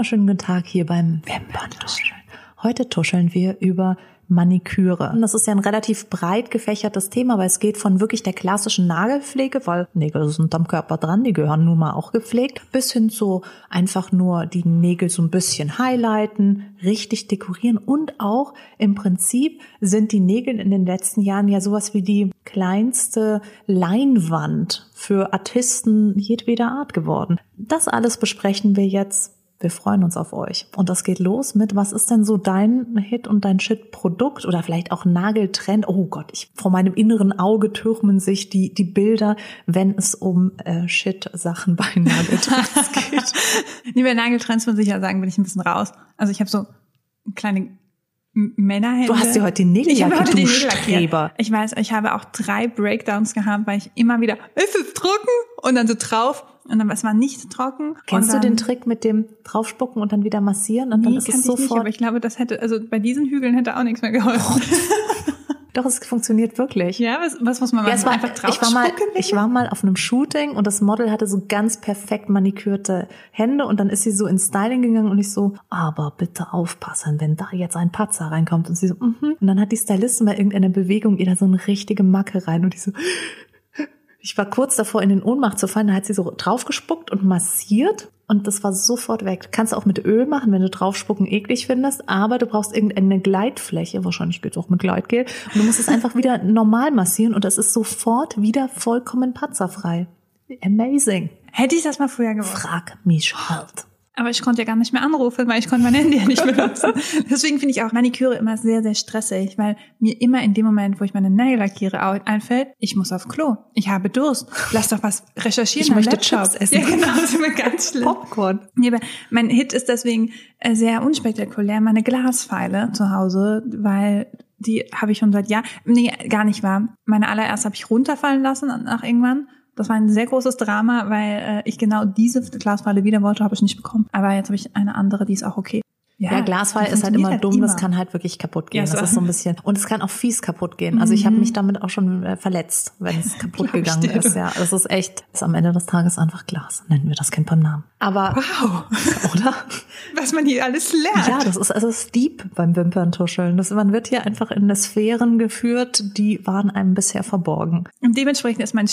Wunderschönen guten Tag hier beim Wimperntuscheln. Heute tuscheln wir über Maniküre. Und das ist ja ein relativ breit gefächertes Thema, weil es geht von wirklich der klassischen Nagelpflege, weil Nägel sind am Körper dran, die gehören nun mal auch gepflegt, bis hin zu einfach nur die Nägel so ein bisschen highlighten, richtig dekorieren und auch im Prinzip sind die Nägel in den letzten Jahren ja sowas wie die kleinste Leinwand für Artisten jedweder Art geworden. Das alles besprechen wir jetzt wir freuen uns auf euch. Und das geht los mit, was ist denn so dein Hit und dein Shit-Produkt oder vielleicht auch Nageltrend? Oh Gott, ich, vor meinem inneren Auge türmen sich die, die Bilder, wenn es um äh, Shit-Sachen bei Nageltrends geht. nee, bei Nageltrends muss ich ja sagen, bin ich ein bisschen raus. Also ich habe so kleine Männerhände. Du hast dir heute die Nägel ich lackiert, du lackiert. Streber. Ich weiß, ich habe auch drei Breakdowns gehabt, weil ich immer wieder, ist es trocken? Und dann so drauf. Und dann, es war nicht trocken. Kennst und du dann, den Trick mit dem draufspucken und dann wieder massieren und dann Nee, ist kann es ich nicht, sofort? aber ich glaube, das hätte, also bei diesen Hügeln hätte auch nichts mehr geholfen. Doch, es funktioniert wirklich. ja, was, was muss man Ja, machen? es war, Einfach ich war mal, ich war mal auf einem Shooting und das Model hatte so ganz perfekt manikürte Hände und dann ist sie so ins Styling gegangen und ich so, aber bitte aufpassen, wenn da jetzt ein Patzer reinkommt und sie so, mhm. und dann hat die Stylistin bei irgendeiner Bewegung ihr da so eine richtige Macke rein und ich so, ich war kurz davor in den Ohnmacht zu fallen, da hat sie so draufgespuckt und massiert und das war sofort weg. Kannst du auch mit Öl machen, wenn du draufspucken eklig findest, aber du brauchst irgendeine Gleitfläche, wahrscheinlich geht's auch mit Gleitgel und du musst es einfach wieder normal massieren und das ist sofort wieder vollkommen patzerfrei. Amazing. Hätte ich das mal früher gewusst. Frag mich halt. Aber ich konnte ja gar nicht mehr anrufen, weil ich konnte mein Handy ja nicht benutzen. Deswegen finde ich auch Maniküre immer sehr, sehr stressig, weil mir immer in dem Moment, wo ich meine Nägel lackiere, einfällt, ich muss auf Klo. Ich habe Durst. Lass doch was recherchieren. Ich möchte Laptop. Chips essen. Ja, genau, das ist immer ganz schlimm. Popcorn. Aber mein Hit ist deswegen äh, sehr unspektakulär, meine Glaspfeile zu Hause, weil die habe ich schon seit Jahren, nee, gar nicht wahr. Meine allererste habe ich runterfallen lassen nach irgendwann. Das war ein sehr großes Drama, weil äh, ich genau diese Glaspfeile wieder wollte, habe ich nicht bekommen. Aber jetzt habe ich eine andere, die ist auch okay. Ja, Glasfall die ist halt immer funktioniert dumm, das immer. kann halt wirklich kaputt gehen. Ja, das so. ist so ein bisschen und es kann auch fies kaputt gehen. Also ich habe mich damit auch schon äh, verletzt, wenn es kaputt gegangen dir. ist. Ja, das ist echt, ist am Ende des Tages einfach Glas. Nennen wir das Kind beim Namen. Aber Wow, oder? was man hier alles lernt. Ja, das ist also deep beim Wimperntuscheln. Das, man wird hier einfach in eine Sphären geführt, die waren einem bisher verborgen. Und dementsprechend ist mein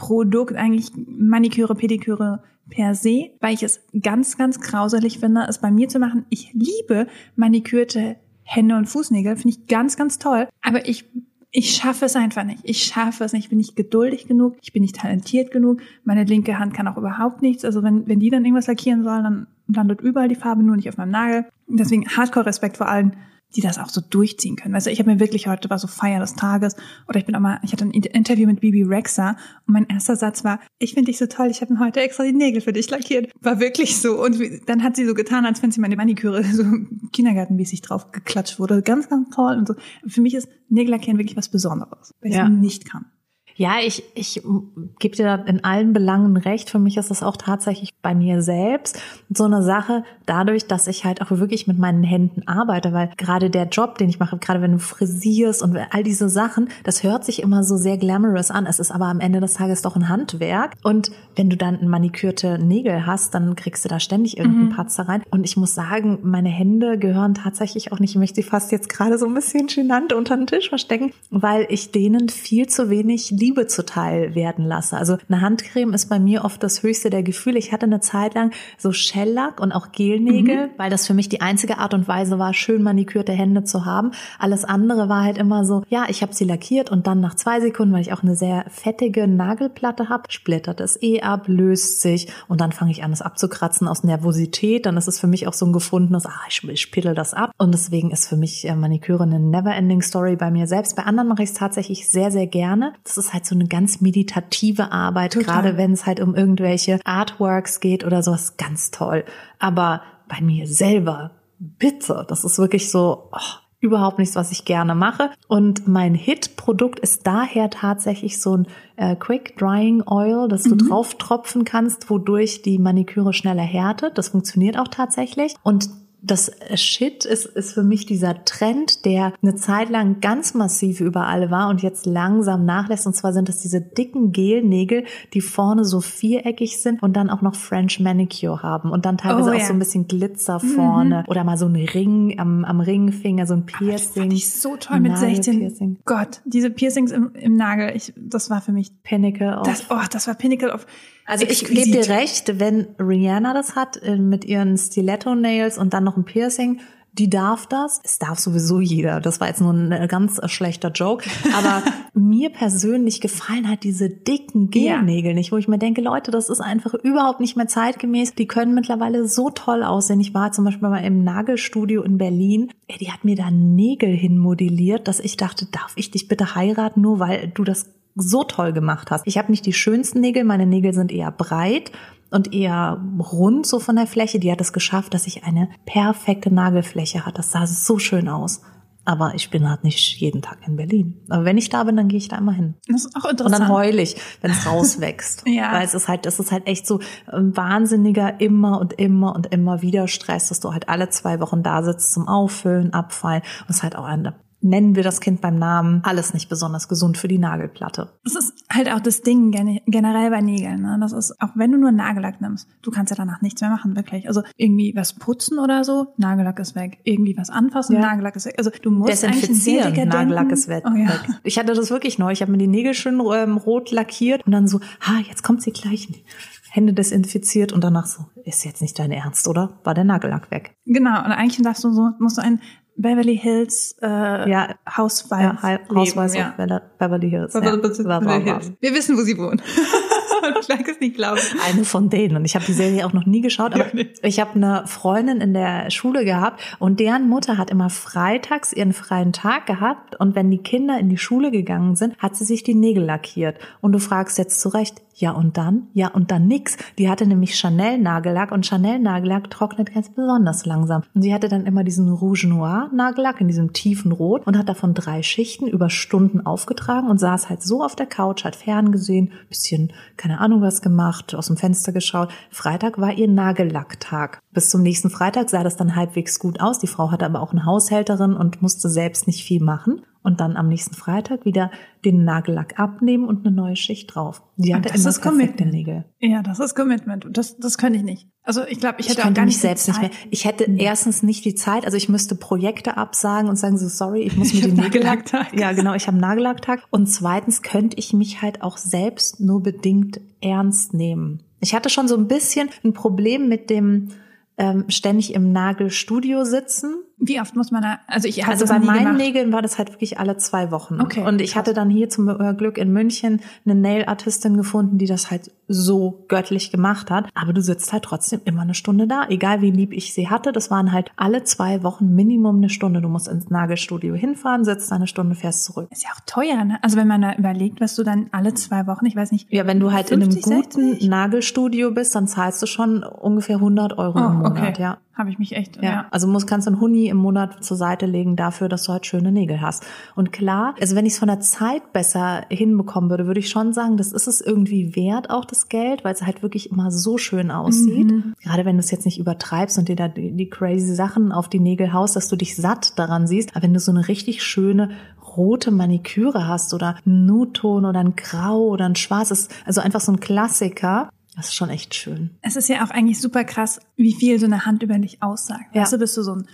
Shit-Produkt eigentlich Maniküre, Pediküre per se, weil ich es ganz, ganz grauselig finde, es bei mir zu machen. Ich liebe manikürte Hände und Fußnägel, finde ich ganz, ganz toll. Aber ich, ich schaffe es einfach nicht. Ich schaffe es nicht. Ich bin nicht geduldig genug. Ich bin nicht talentiert genug. Meine linke Hand kann auch überhaupt nichts. Also wenn, wenn die dann irgendwas lackieren soll, dann landet überall die Farbe, nur nicht auf meinem Nagel. Deswegen Hardcore-Respekt vor allen, die das auch so durchziehen können. Du, ich habe mir wirklich heute war so Feier des Tages oder ich bin auch mal, ich hatte ein Interview mit Bibi Rexa und mein erster Satz war, ich finde dich so toll, ich habe mir heute extra die Nägel für dich lackiert. War wirklich so und dann hat sie so getan, als wenn sie meine Maniküre so kindergartenmäßig drauf geklatscht wurde. Ganz, ganz toll und so. Für mich ist Nägellackieren wirklich was Besonderes, weil ich Ja. es nicht kann. Ja, ich, ich gebe dir da in allen Belangen recht. Für mich ist das auch tatsächlich bei mir selbst so eine Sache, dadurch, dass ich halt auch wirklich mit meinen Händen arbeite, weil gerade der Job, den ich mache, gerade wenn du frisierst und all diese Sachen, das hört sich immer so sehr glamorous an. Es ist aber am Ende des Tages doch ein Handwerk. Und wenn du dann manikürte Nägel hast, dann kriegst du da ständig irgendeinen Patzer rein. Und ich muss sagen, meine Hände gehören tatsächlich auch nicht, ich möchte sie fast jetzt gerade so ein bisschen genannt unter den Tisch verstecken, weil ich denen viel zu wenig Liebe zuteil werden lasse. Also eine Handcreme ist bei mir oft das höchste der Gefühle. Ich hatte eine Zeit lang so Shellack und auch Gelnägel, weil das für mich die einzige Art und Weise war, schön manikürte Hände zu haben. Alles andere war halt immer so, ja, ich habe sie lackiert und dann nach zwei Sekunden, weil ich auch eine sehr fettige Nagelplatte habe, splittert es eh ab, löst sich und dann fange ich an, es abzukratzen aus Nervosität. Dann ist es für mich auch so ein gefundenes, ah, ich, ich spittel das ab. Und deswegen ist für mich äh, Maniküre eine never-ending Story bei mir selbst. Bei anderen mache ich es tatsächlich sehr, sehr gerne. Das ist halt so eine ganz meditative Arbeit, Total. gerade wenn es halt um irgendwelche Artworks geht oder sowas, ganz toll. Aber bei mir selber, bitte, das ist wirklich so, oh, überhaupt nichts, was ich gerne mache. Und mein Hit-Produkt ist daher tatsächlich so ein äh, Quick Drying Oil, das du drauf tropfen kannst, wodurch die Maniküre schneller härtet. Das funktioniert auch tatsächlich. Und das Shit ist, ist für mich dieser Trend, der eine Zeit lang ganz massiv überall war und jetzt langsam nachlässt. Und zwar sind das diese dicken Gelnägel, die vorne so viereckig sind und dann auch noch French Manicure haben und dann teilweise Oh, auch ja. so ein bisschen Glitzer vorne oder mal so ein Ring am, am Ringfinger, so ein Das Piercing. fand ich so toll mit 16. Nagelpiercing. Gott, diese Piercings im, im Nagel, ich, das war für mich, Pinnacle of das, oh, das war Pinnacle of Also ich gebe dir recht, wenn Rihanna das hat äh, mit ihren Stiletto-Nails und dann noch ein Piercing, die darf das. Es darf sowieso jeder. Das war jetzt nur ein äh, ganz äh, schlechter Joke. Aber mir persönlich gefallen halt diese dicken Gelnägel nicht, wo ich mir denke, Leute, das ist einfach überhaupt nicht mehr zeitgemäß. Die können mittlerweile so toll aussehen. Ich war zum Beispiel mal im Nagelstudio in Berlin. Ey, die hat mir da Nägel hinmodelliert, dass ich dachte, darf ich dich bitte heiraten, nur weil du das so toll gemacht hast. Ich habe nicht die schönsten Nägel, meine Nägel sind eher breit und eher rund so von der Fläche. Die hat es geschafft, dass ich eine perfekte Nagelfläche hatte. Das sah so schön aus. Aber ich bin halt nicht jeden Tag in Berlin. Aber wenn ich da bin, dann gehe ich da immer hin. Das ist auch Und interessant. dann heul ich, wenn es rauswächst. Ja. Weil es ist halt, das ist halt echt so ein wahnsinniger immer und immer und immer wieder Stress, dass du halt alle zwei Wochen da sitzt zum Auffüllen, Abfallen. Und es ist halt auch eine, nennen wir das Kind beim Namen, alles nicht besonders gesund für die Nagelplatte. Das ist halt auch das Ding gen- generell bei Nägeln. Ne? Das ist, auch wenn du nur Nagellack nimmst, du kannst ja danach nichts mehr machen, wirklich. Also irgendwie was putzen oder so, Nagellack ist weg. Irgendwie was anfassen, Ja. Nagellack ist weg. Also du musst eigentlich Desinfizieren, dekadenten- Nagellack ist weg. Oh, ja. Ich hatte das wirklich neu. Ich habe mir die Nägel schön ähm, rot lackiert und dann so, ha, jetzt kommt sie gleich. Hände desinfiziert und danach so, ist jetzt nicht dein Ernst, oder? War der Nagellack weg? Genau, und eigentlich darfst du so, musst du ein Beverly Hills äh, Ja. Hausweis Ja, Hausweis ja. Beverly Hills. Ja, Beverly. Hills. Wir wissen, wo sie wohnen. ich mag es nicht glauben. Eine von denen. Und ich habe die Serie auch noch nie geschaut, aber Ja, nee. ich habe eine Freundin in der Schule gehabt und deren Mutter hat immer freitags ihren freien Tag gehabt und wenn die Kinder in die Schule gegangen sind, hat sie sich die Nägel lackiert. Und du fragst jetzt zu Recht, ja und dann? Ja und dann nix. Die hatte nämlich Chanel Nagellack und Chanel Nagellack trocknet ganz besonders langsam. Und sie hatte dann immer diesen Rouge Noir Nagellack in diesem tiefen Rot und hat davon drei Schichten über Stunden aufgetragen und saß halt so auf der Couch, hat ferngesehen, bisschen, keine Ahnung was gemacht, aus dem Fenster geschaut. Freitag war ihr Nagellacktag. Bis zum nächsten Freitag sah das dann halbwegs gut aus. Die Frau hatte aber auch eine Haushälterin und musste selbst nicht viel machen. Und dann am nächsten Freitag wieder den Nagellack abnehmen und eine neue Schicht drauf. Die hatte das ist perfekte Commitment. Nägel. Ja, das ist Commitment. Das, das könnte ich nicht. Also ich glaube, ich Ich hätte auch könnte gar mich nicht selbst nicht mehr. Zeit. Ich hätte erstens nicht die Zeit, also ich müsste Projekte absagen und sagen so, sorry, ich muss mir Ich Nägel Nagellacktag. Ja, genau, ich habe einen Nagellacktag. Und zweitens könnte ich mich halt auch selbst nur bedingt ernst nehmen. Ich hatte schon so ein bisschen ein Problem mit dem ähm, ständig im Nagelstudio sitzen. Wie oft muss man da, also ich habe Also bei meinen gemacht. Nägeln war das halt wirklich alle zwei Wochen. Okay, Und ich hatte dann hier zum äh, Glück in München eine Nail-Artistin gefunden, die das halt so göttlich gemacht hat. Aber du sitzt halt trotzdem immer eine Stunde da. Egal wie lieb ich sie hatte, das waren halt alle zwei Wochen Minimum eine Stunde. Du musst ins Nagelstudio hinfahren, sitzt eine Stunde, fährst zurück. Ist ja auch teuer, ne? Also wenn man da überlegt, was du dann alle zwei Wochen, ich weiß nicht. Ja, wenn du halt in einem 50, guten 60? Nagelstudio bist, dann zahlst du schon ungefähr 100 Euro im Oh, Monat, okay. ja. Habe ich mich echt, Ja. ja. Also muss, kannst du einen Huni im Monat zur Seite legen dafür, dass du halt schöne Nägel hast. Und klar, also wenn ich es von der Zeit besser hinbekommen würde, würde ich schon sagen, das ist es irgendwie wert, auch das Geld, weil es halt wirklich immer so schön aussieht. Gerade wenn du es jetzt nicht übertreibst und dir da die, die crazy Sachen auf die Nägel haust, dass du dich satt daran siehst. Aber wenn du so eine richtig schöne rote Maniküre hast oder einen Nude-Ton oder ein Grau oder ein schwarzes, also einfach so ein Klassiker, das ist schon echt schön. Es ist ja auch eigentlich super krass, wie viel so eine Hand über dich aussagt. Ja. Weißt du, bist du so ein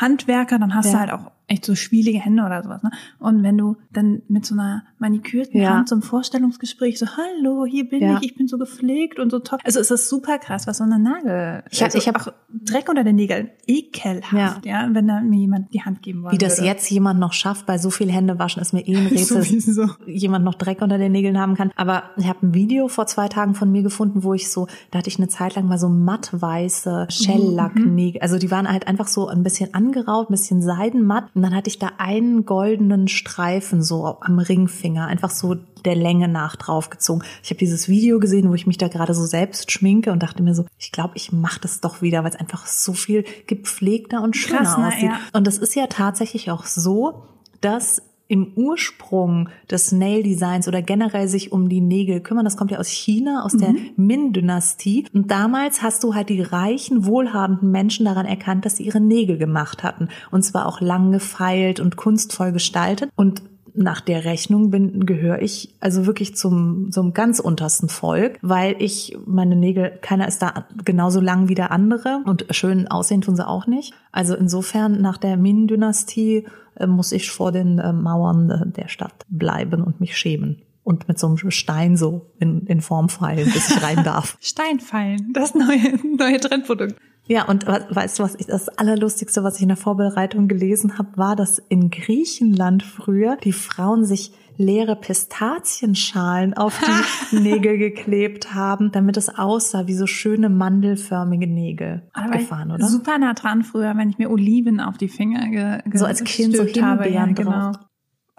Handwerker, dann hast Ja. du halt auch echt so schwielige Hände oder sowas. Ne? Und wenn du dann mit so einer manikürten Ja. Hand zum Vorstellungsgespräch so, hallo, hier bin Ja. ich, ich bin so gepflegt und so toll. Also es ist super krass, was so eine Nagel. Ich hab- also ich hab- auch Dreck unter den Nägeln. Ekelhaft, ja. wenn da mir jemand die Hand geben wollen Wie das würde. jetzt jemand noch schafft, bei so viel Hände waschen, ist mir eh ein Rätsel. Sowieso. jemand noch Dreck unter den Nägeln haben kann. Aber ich habe ein Video vor zwei Tagen von mir gefunden, wo ich so, da hatte ich eine Zeit lang mal so mattweiße Shell-Lack-Nägel. Also die waren halt einfach so ein bisschen angeraubt, ein bisschen seidenmatt. Und dann hatte ich da einen goldenen Streifen so am Ringfinger, einfach so der Länge nach draufgezogen. Ich habe dieses Video gesehen, wo ich mich da gerade so selbst schminke und dachte mir so, ich glaube, ich mache das doch wieder, weil es einfach so viel gepflegter und schöner Krass, aussieht. Ja. Und es ist ja tatsächlich auch so, dass im Ursprung des Nail Designs oder generell sich um die Nägel kümmern. Das kommt ja aus China, aus der Min-Dynastie. Und damals hast du halt die reichen, wohlhabenden Menschen daran erkannt, dass sie ihre Nägel gemacht hatten. Und zwar auch lang gefeilt und kunstvoll gestaltet. Und nach der Rechnung bin, gehöre ich also wirklich zum, zum ganz untersten Volk, weil ich meine Nägel, keiner ist da genauso lang wie der andere und schön aussehen tun sie auch nicht. Also insofern nach der Min-Dynastie äh, muss ich vor den äh, Mauern äh, der Stadt bleiben und mich schämen. Und mit so einem Stein so in, in Form fallen, bis ich rein darf. Steinfallen, das neue, neue Trendprodukt. Ja, und weißt du, was ich das Allerlustigste, was ich in der Vorbereitung gelesen habe, war, dass in Griechenland früher die Frauen sich leere Pistazienschalen auf die Nägel geklebt haben, damit es aussah wie so schöne mandelförmige Nägel. Abgefahren, oder? Super nah dran früher, wenn ich mir Oliven auf die Finger ge, ge So als Kind so habe, Himbeeren ja, genau. drauf.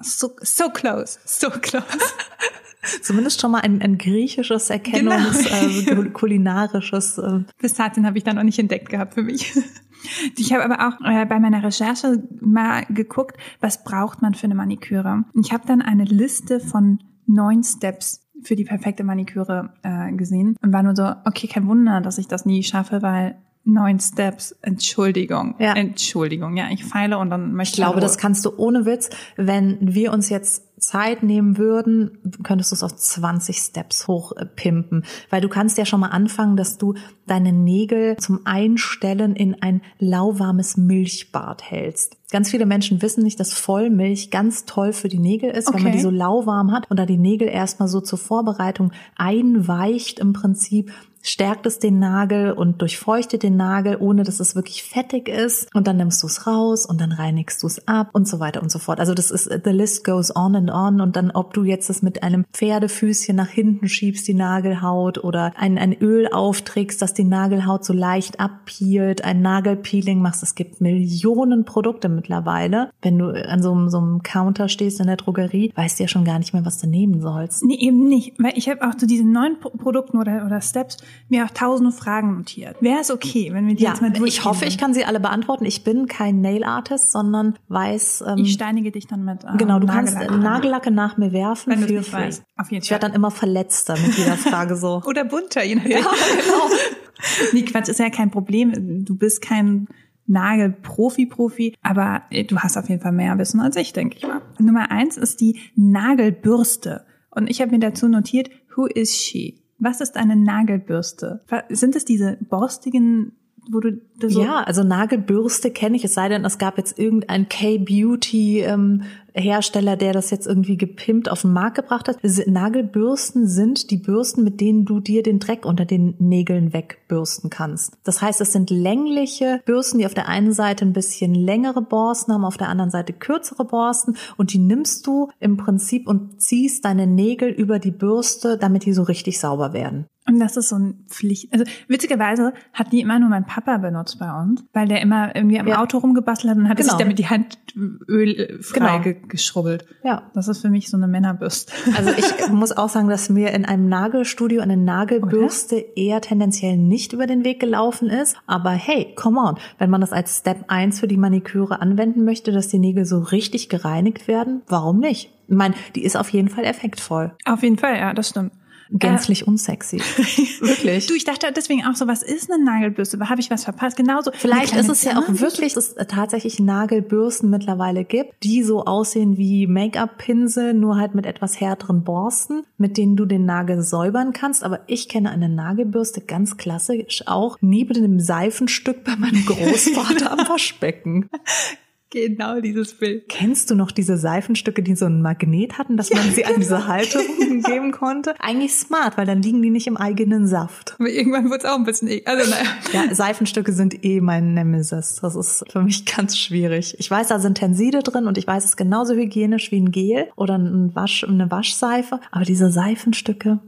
So, so close, so close. Zumindest schon mal ein, ein griechisches Erkennungs, Genau. äh, kulinarisches. Äh, Pistazien habe ich da noch nicht entdeckt gehabt für mich. Ich habe aber auch äh, bei meiner Recherche mal geguckt, was braucht man für eine Maniküre. Und ich habe dann eine Liste von neun Steps für die perfekte Maniküre äh, gesehen und war nur so, okay, kein Wunder, dass ich das nie schaffe, weil neun Steps, Entschuldigung, Ja. Entschuldigung, ja, ich feile und dann möchte ich glaube, das kannst du ohne Witz, wenn wir uns jetzt Zeit nehmen würden, könntest du es auf 20 Steps hochpimpen. Weil du kannst ja schon mal anfangen, dass du deine Nägel zum Einstellen in ein lauwarmes Milchbad hältst. Ganz viele Menschen wissen nicht, dass Vollmilch ganz toll für die Nägel ist, wenn man Okay. die so lauwarm hat und da die Nägel erstmal so zur Vorbereitung einweicht im Prinzip, stärkt es den Nagel und durchfeuchtet den Nagel, ohne dass es wirklich fettig ist. Und dann nimmst du es raus und dann reinigst du es ab und so weiter und so fort. Also das ist, the list goes on and on. Und dann, ob du jetzt das mit einem Pferdefüßchen nach hinten schiebst, die Nagelhaut, oder ein, ein Öl aufträgst, das die Nagelhaut so leicht abpeelt, ein Nagelpeeling machst. Es gibt Millionen Produkte mittlerweile. Wenn du an so einem, so einem Counter stehst in der Drogerie, weißt du ja schon gar nicht mehr, was du nehmen sollst. Nee, eben nicht. Weil ich habe auch zu diesen neuen Pro Produkten oder, oder Steps mir auch tausende Fragen notiert. Wäre es okay, wenn wir die Ja, jetzt mal durchgehen? ich hoffe, ich kann sie alle beantworten. Ich bin kein Nail Artist, sondern weiß, ähm, Ich steinige dich dann mit ähm, genau, du kannst Nagellack. Nagellacke nach mir werfen. wenn du nicht weißt. Auf jeden Ich werde Fall. dann immer verletzter mit jeder Frage so. Oder bunter, je nachdem. Ja, genau. nee, Quatsch, ist ja kein Problem. Du bist kein Nagelprofi-Profi, aber äh, du hast auf jeden Fall mehr Wissen als ich, denke ich mal. Nummer eins ist die Nagelbürste. Und ich habe mir dazu notiert, who is she? Was ist eine Nagelbürste? Sind es diese borstigen, wo du so Ja, also Nagelbürste kenne ich, es sei denn, es gab jetzt irgendein K-Beauty ähm, Hersteller, der das jetzt irgendwie gepimpt auf den Markt gebracht hat. Nagelbürsten sind die Bürsten, mit denen du dir den Dreck unter den Nägeln wegbürsten kannst. Das heißt, es sind längliche Bürsten, die auf der einen Seite ein bisschen längere Borsten haben, auf der anderen Seite kürzere Borsten und die nimmst du im Prinzip und ziehst deine Nägel über die Bürste, damit die so richtig sauber werden. Und das ist so ein Pflicht. Also witzigerweise hat die immer nur mein Papa benutzt bei uns, weil der immer irgendwie am Ja. Auto rumgebastelt hat und hat Genau. sich damit die Hand Öl frei Genau. ge geschrubbelt. Ja. Das ist für mich so eine Männerbürste. Also ich muss auch sagen, dass mir in einem Nagelstudio eine Nagelbürste eher tendenziell nicht über den Weg gelaufen ist. Aber hey, come on, wenn man das als Step 1 für die Maniküre anwenden möchte, dass die Nägel so richtig gereinigt werden, warum nicht? Ich meine, die ist auf jeden Fall effektvoll. Auf jeden Fall, ja, das stimmt. Gänzlich unsexy. Wirklich. Du, ich dachte deswegen auch so, was ist eine Nagelbürste? Habe ich was verpasst? Genauso. Vielleicht ist es ja auch wirklich, dass es tatsächlich Nagelbürsten mittlerweile gibt, die so aussehen wie Make-up-Pinsel, nur halt mit etwas härteren Borsten, mit denen du den Nagel säubern kannst. Aber ich kenne eine Nagelbürste ganz klassisch auch neben dem Seifenstück bei meinem Großvater am Waschbecken. Genau dieses Bild. Kennst du noch diese Seifenstücke, die so einen Magnet hatten, dass man sie an diese Halterung geben konnte? Eigentlich smart, weil dann liegen die nicht im eigenen Saft. Aber irgendwann wurde es auch ein bisschen, e- also naja. Ja, Seifenstücke sind eh mein Nemesis. Das ist für mich ganz schwierig. Ich weiß, da sind Tenside drin und ich weiß, es ist genauso hygienisch wie ein Gel oder ein Wasch, eine Waschseife. Aber diese Seifenstücke,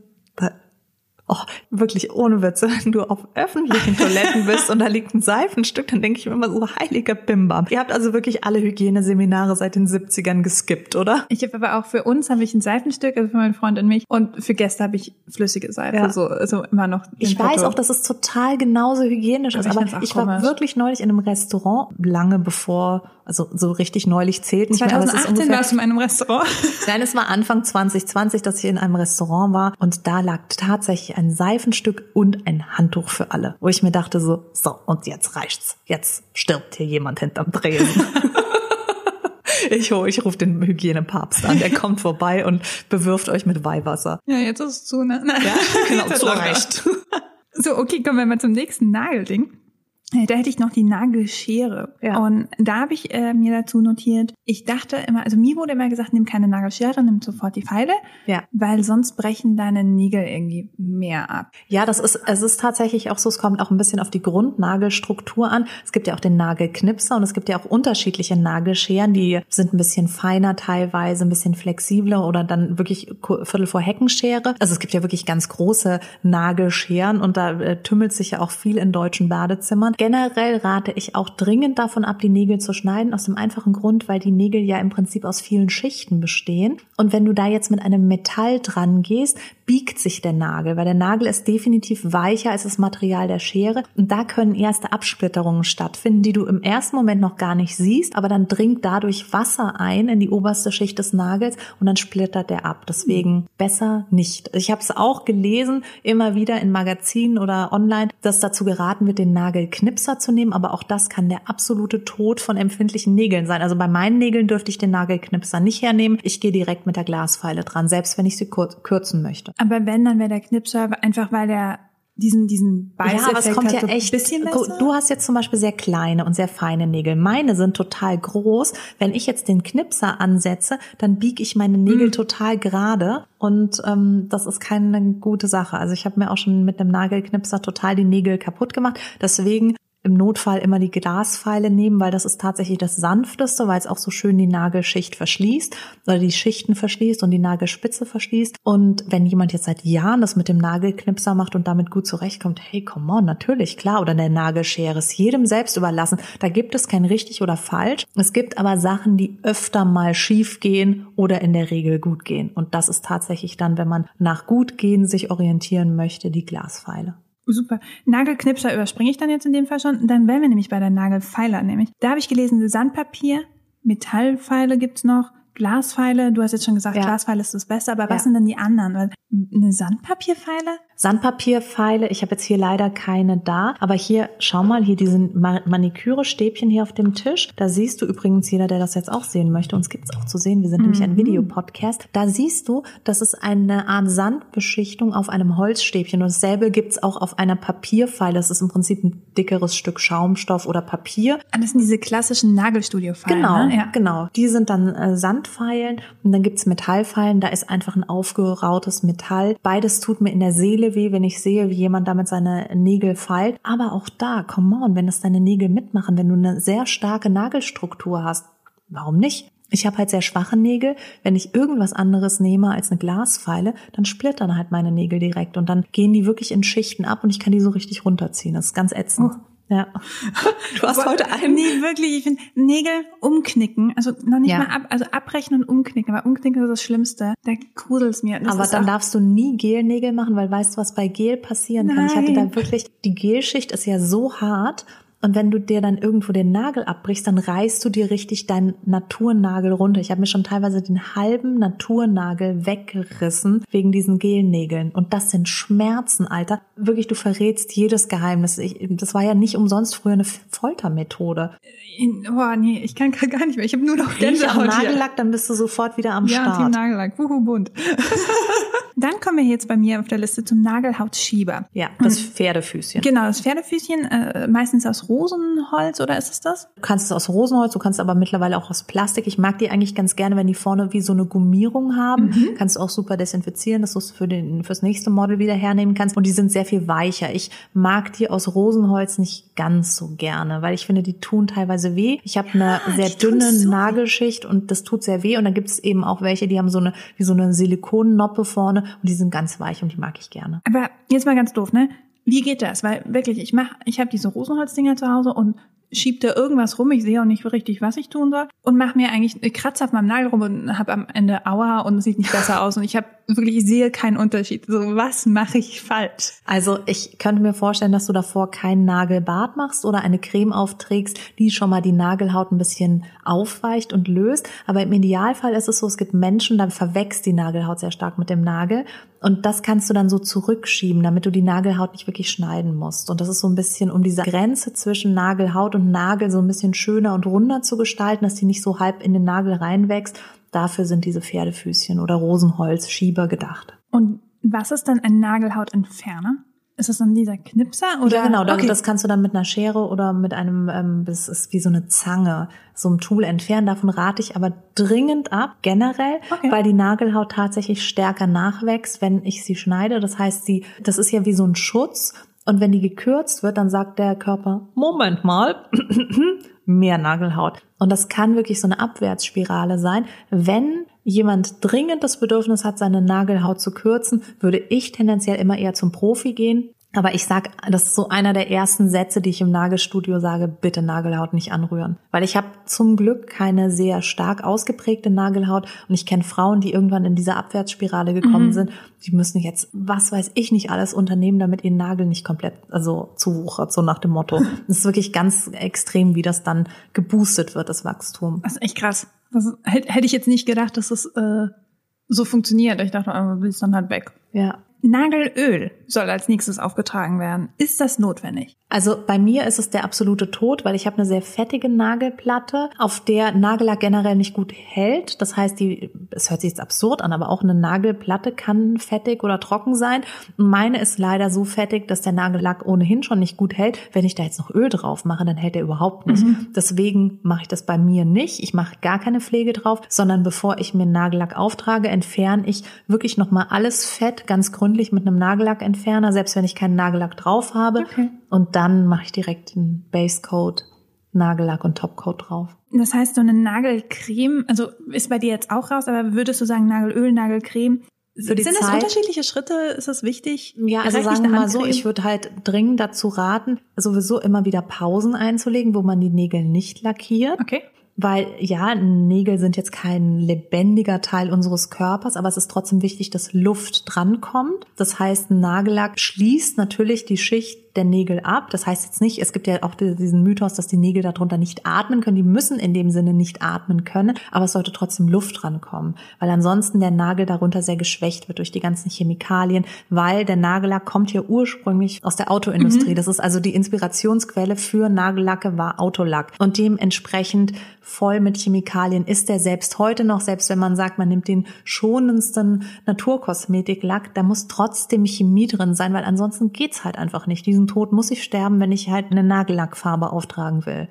Oh, wirklich ohne Witze, wenn du auf öffentlichen Toiletten bist und da liegt ein Seifenstück, dann denke ich mir immer so heiliger Bimbam. Ihr habt also wirklich alle Hygieneseminare seit den 70ern geskippt, oder? Ich habe aber auch für uns habe ich ein Seifenstück, also für meinen Freund und mich. Und für Gäste habe ich flüssige Seife, ja. so, so immer noch. Ich weiß auch, dass es total genauso hygienisch ist, aber ich, aber ich war wirklich neulich in einem Restaurant, lange bevor, also so richtig neulich zählt nicht 2018 mehr, aber es ist ungefähr, warst du in einem Restaurant? Nein, es war Anfang 2020, dass ich in einem Restaurant war und da lag tatsächlich ein Seifenstück und ein Handtuch für alle, wo ich mir dachte so, so und jetzt reicht's, jetzt stirbt hier jemand hinterm Tresen. Ich, ich rufe den Hygienepapst an, der kommt vorbei und bewirft euch mit Weihwasser. Ja, jetzt ist es zu, ne? Ja, genau, zu Recht. So, okay, kommen wir mal zum nächsten Nagelding. Da hätte ich noch die Nagelschere. Ja. Und da habe ich äh, mir dazu notiert, ich dachte immer, also mir wurde immer gesagt, nimm keine Nagelschere, nimm sofort die Pfeile, ja. weil sonst brechen deine Nägel irgendwie mehr ab. Ja, das ist, es ist tatsächlich auch so, es kommt auch ein bisschen auf die Grundnagelstruktur an. Es gibt ja auch den Nagelknipser und es gibt ja auch unterschiedliche Nagelscheren, die sind ein bisschen feiner teilweise, ein bisschen flexibler oder dann wirklich Viertel vor Heckenschere. Also es gibt ja wirklich ganz große Nagelscheren und da äh, tümmelt sich ja auch viel in deutschen Badezimmern. Generell rate ich auch dringend davon ab, die Nägel zu schneiden, aus dem einfachen Grund, weil die Nägel ja im Prinzip aus vielen Schichten bestehen. Und wenn du da jetzt mit einem Metall dran gehst, biegt sich der Nagel, weil der Nagel ist definitiv weicher als das Material der Schere. Und da können erste Absplitterungen stattfinden, die du im ersten Moment noch gar nicht siehst, aber dann dringt dadurch Wasser ein in die oberste Schicht des Nagels und dann splittert der ab. Deswegen besser nicht. Ich habe es auch gelesen, immer wieder in Magazinen oder online, dass dazu geraten wird, den Nagel Knipser zu nehmen, aber auch das kann der absolute Tod von empfindlichen Nägeln sein. Also bei meinen Nägeln dürfte ich den Nagelknipser nicht hernehmen. Ich gehe direkt mit der Glasfeile dran, selbst wenn ich sie kürzen möchte. Aber wenn, dann wäre der Knipser einfach, weil der diesen diesen Beißeffekt Ja, aber es kommt ja so echt. Bisschen besser. Du hast jetzt zum Beispiel sehr kleine und sehr feine Nägel. Meine sind total groß. Wenn ich jetzt den Knipser ansetze, dann biege ich meine Nägel mhm. total gerade und ähm, das ist keine gute Sache. Also ich habe mir auch schon mit dem Nagelknipser total die Nägel kaputt gemacht. Deswegen im Notfall immer die Glasfeile nehmen, weil das ist tatsächlich das sanfteste, weil es auch so schön die Nagelschicht verschließt oder die Schichten verschließt und die Nagelspitze verschließt. Und wenn jemand jetzt seit Jahren das mit dem Nagelknipser macht und damit gut zurechtkommt, hey, come on, natürlich, klar, oder der Nagelschere ist jedem selbst überlassen. Da gibt es kein richtig oder falsch. Es gibt aber Sachen, die öfter mal schief gehen oder in der Regel gut gehen. Und das ist tatsächlich dann, wenn man nach gut gehen sich orientieren möchte, die Glasfeile. Super. Nagelknipser überspringe ich dann jetzt in dem Fall schon. Dann wären wir nämlich bei der Nagelpfeiler nämlich. Da habe ich gelesen, Sandpapier, Metallpfeile gibt's noch, Glasfeile, du hast jetzt schon gesagt, ja. Glasfeile ist das Beste, aber was sind denn die anderen? Eine Sandpapierpfeile? Sandpapierpfeile, ich habe jetzt hier leider keine da, aber hier, schau mal, hier diesen Maniküre-Stäbchen hier auf dem Tisch. Da siehst du übrigens, jeder, der das jetzt auch sehen möchte, uns gibt's auch zu sehen, wir sind mhm. nämlich ein mhm. Videopodcast, da siehst du, das ist eine Art Sandbeschichtung auf einem Holzstäbchen und dasselbe gibt's auch auf einer Papierpfeile. Das ist im Prinzip ein dickeres Stück Schaumstoff oder Papier. Ah, das sind diese klassischen Nagelstudio-Pfeilen. Genau, ne? ja. genau. Die sind dann äh, Sand Sandpfeilen und dann gibt's Metallpfeilen, da ist einfach ein aufgerautes Metall. Beides tut mir in der Seele weh, wenn ich sehe, wie jemand damit seine Nägel feilt. Aber auch da, come on, wenn das deine Nägel mitmachen, wenn du eine sehr starke Nagelstruktur hast, warum nicht? Ich habe halt sehr schwache Nägel. Wenn ich irgendwas anderes nehme als eine Glasfeile, dann splittern halt meine Nägel direkt und dann gehen die wirklich in Schichten ab und ich kann die so richtig runterziehen. Das ist ganz ätzend. Oh. Ja. Du hast heute einen. Nee, wirklich, ich finde Nägel umknicken, also noch nicht ja. mal ab, also abbrechen und umknicken, weil umknicken ist das Schlimmste. Da grudelt's mir. Das Aber dann darfst du nie Gelnägel machen, weil weißt du, was bei Gel passieren Nein. kann? Ich hatte da wirklich, die Gelschicht ist ja so hart und wenn du dir dann irgendwo den Nagel abbrichst, dann reißt du dir richtig deinen Naturnagel runter. Ich habe mir schon teilweise den halben Naturnagel weggerissen wegen diesen Gelnägeln. Und das sind Schmerzen, Alter. Wirklich, du verrätst jedes Geheimnis. Ich, das war ja nicht umsonst früher eine Foltermethode. Oh, nee, ich kann gar nicht mehr. Ich habe nur noch Gänsehaut am Nagellack, dann bist du sofort wieder am ja, Start. Ja, Nagellack. Wuhu, bunt. Dann kommen wir jetzt bei mir auf der Liste zum Nagelhautschieber. Ja, das Pferdefüßchen. Genau, das Pferdefüßchen, äh, meistens aus Rosenholz oder ist es das? Du kannst es aus Rosenholz, du kannst aber mittlerweile auch aus Plastik. Ich mag die eigentlich ganz gerne, wenn die vorne wie so eine Gummierung haben. Mhm. Kannst du auch super desinfizieren, dass du es für den, fürs nächste Model wieder hernehmen kannst. Und die sind sehr viel weicher. Ich mag die aus Rosenholz nicht ganz so gerne, weil ich finde, die tun teilweise weh. Ich habe eine ja, sehr dünne so Nagelschicht und das tut sehr weh. Und dann gibt es eben auch welche, die haben so eine, wie so eine Silikonnoppe vorne und die sind ganz weich und die mag ich gerne. Aber jetzt mal ganz doof, ne? Wie geht das? Weil wirklich, ich mach, ich habe diese Rosenholzdinger zu Hause und schieb da irgendwas rum, ich sehe auch nicht richtig, was ich tun soll und mache mir eigentlich Kratzer auf meinem Nagel rum und habe am Ende Aua und es sieht nicht besser aus und ich habe wirklich, ich sehe keinen Unterschied. So, was mache ich falsch? Also ich könnte mir vorstellen, dass du davor kein Nagelbad machst oder eine Creme aufträgst, die schon mal die Nagelhaut ein bisschen aufweicht und löst. Aber im Idealfall ist es so, es gibt Menschen, da verwächst die Nagelhaut sehr stark mit dem Nagel und das kannst du dann so zurückschieben, damit du die Nagelhaut nicht wirklich schneiden musst. Und das ist so ein bisschen, um diese Grenze zwischen Nagelhaut und Nagel so ein bisschen schöner und runder zu gestalten, dass die nicht so halb in den Nagel reinwächst. Dafür sind diese Pferdefüßchen oder Rosenholzschieber gedacht. Und was ist dann ein Nagelhautentferner? Ist das dann dieser Knipser oder? Ja, genau. Okay. Das kannst du dann mit einer Schere oder mit einem, ähm, das ist wie so eine Zange, so ein Tool entfernen. Davon rate ich aber dringend ab, generell, Okay. weil die Nagelhaut tatsächlich stärker nachwächst, wenn ich sie schneide. Das heißt, sie, das ist ja wie so ein Schutz. Und wenn die gekürzt wird, dann sagt der Körper, Moment mal, mehr Nagelhaut. Und das kann wirklich so eine Abwärtsspirale sein. Wenn jemand dringend das Bedürfnis hat, seine Nagelhaut zu kürzen, würde ich tendenziell immer eher zum Profi gehen. Aber ich sag, das ist so einer der ersten Sätze, die ich im Nagelstudio sage, bitte Nagelhaut nicht anrühren. Weil ich habe zum Glück keine sehr stark ausgeprägte Nagelhaut und ich kenne Frauen, die irgendwann in diese Abwärtsspirale gekommen sind. Die müssen jetzt, was weiß ich nicht, alles unternehmen, damit ihr Nagel nicht komplett, also zuwuchert, so nach dem Motto. Das ist wirklich ganz extrem, wie das dann geboostet wird, das Wachstum. Das ist echt krass. Das hätte ich jetzt nicht gedacht, dass es äh, so funktioniert. Ich dachte, du bist dann halt weg. Ja. Nagelöl soll als nächstes aufgetragen werden. Ist das notwendig? Also bei mir ist es der absolute Tod, weil ich habe eine sehr fettige Nagelplatte, auf der Nagellack generell nicht gut hält. Das heißt, die, es hört sich jetzt absurd an, aber auch eine Nagelplatte kann fettig oder trocken sein. Meine ist leider so fettig, dass der Nagellack ohnehin schon nicht gut hält. Wenn ich da jetzt noch Öl drauf mache, dann hält er überhaupt nicht. Deswegen mache ich das bei mir nicht. Ich mache gar keine Pflege drauf, sondern bevor ich mir Nagellack auftrage, entferne ich wirklich nochmal alles Fett ganz gründlich mit einem Nagellackentferner, selbst wenn ich keinen Nagellack drauf habe. Okay. Und dann mache ich direkt einen Basecoat, Nagellack und Topcoat drauf. Das heißt, so eine Nagelcreme, also ist bei dir jetzt auch raus, aber würdest du sagen Nagelöl, Nagelcreme? Sind das Zeit- unterschiedliche Schritte? Ist das wichtig? Ja, also sagen wir mal so, ich würde halt dringend dazu raten, sowieso immer wieder Pausen einzulegen, wo man die Nägel nicht lackiert. Okay. Weil ja, Nägel sind jetzt kein lebendiger Teil unseres Körpers, aber es ist trotzdem wichtig, dass Luft drankommt. Das heißt, ein Nagellack schließt natürlich die Schicht der Nägel ab. Das heißt jetzt nicht, es gibt ja auch diesen Mythos, dass die Nägel darunter nicht atmen können. Die müssen in dem Sinne nicht atmen können, aber es sollte trotzdem Luft drankommen, weil ansonsten der Nagel darunter sehr geschwächt wird durch die ganzen Chemikalien, weil der Nagellack kommt ja ursprünglich aus der Autoindustrie. Das ist also die Inspirationsquelle für Nagellacke war Autolack und dementsprechend voll mit Chemikalien ist der selbst heute noch, selbst wenn man sagt, man nimmt den schonendsten Naturkosmetiklack, da muss trotzdem Chemie drin sein, weil ansonsten geht's halt einfach nicht. Diesen Tod muss ich sterben, wenn ich halt eine Nagellackfarbe auftragen will.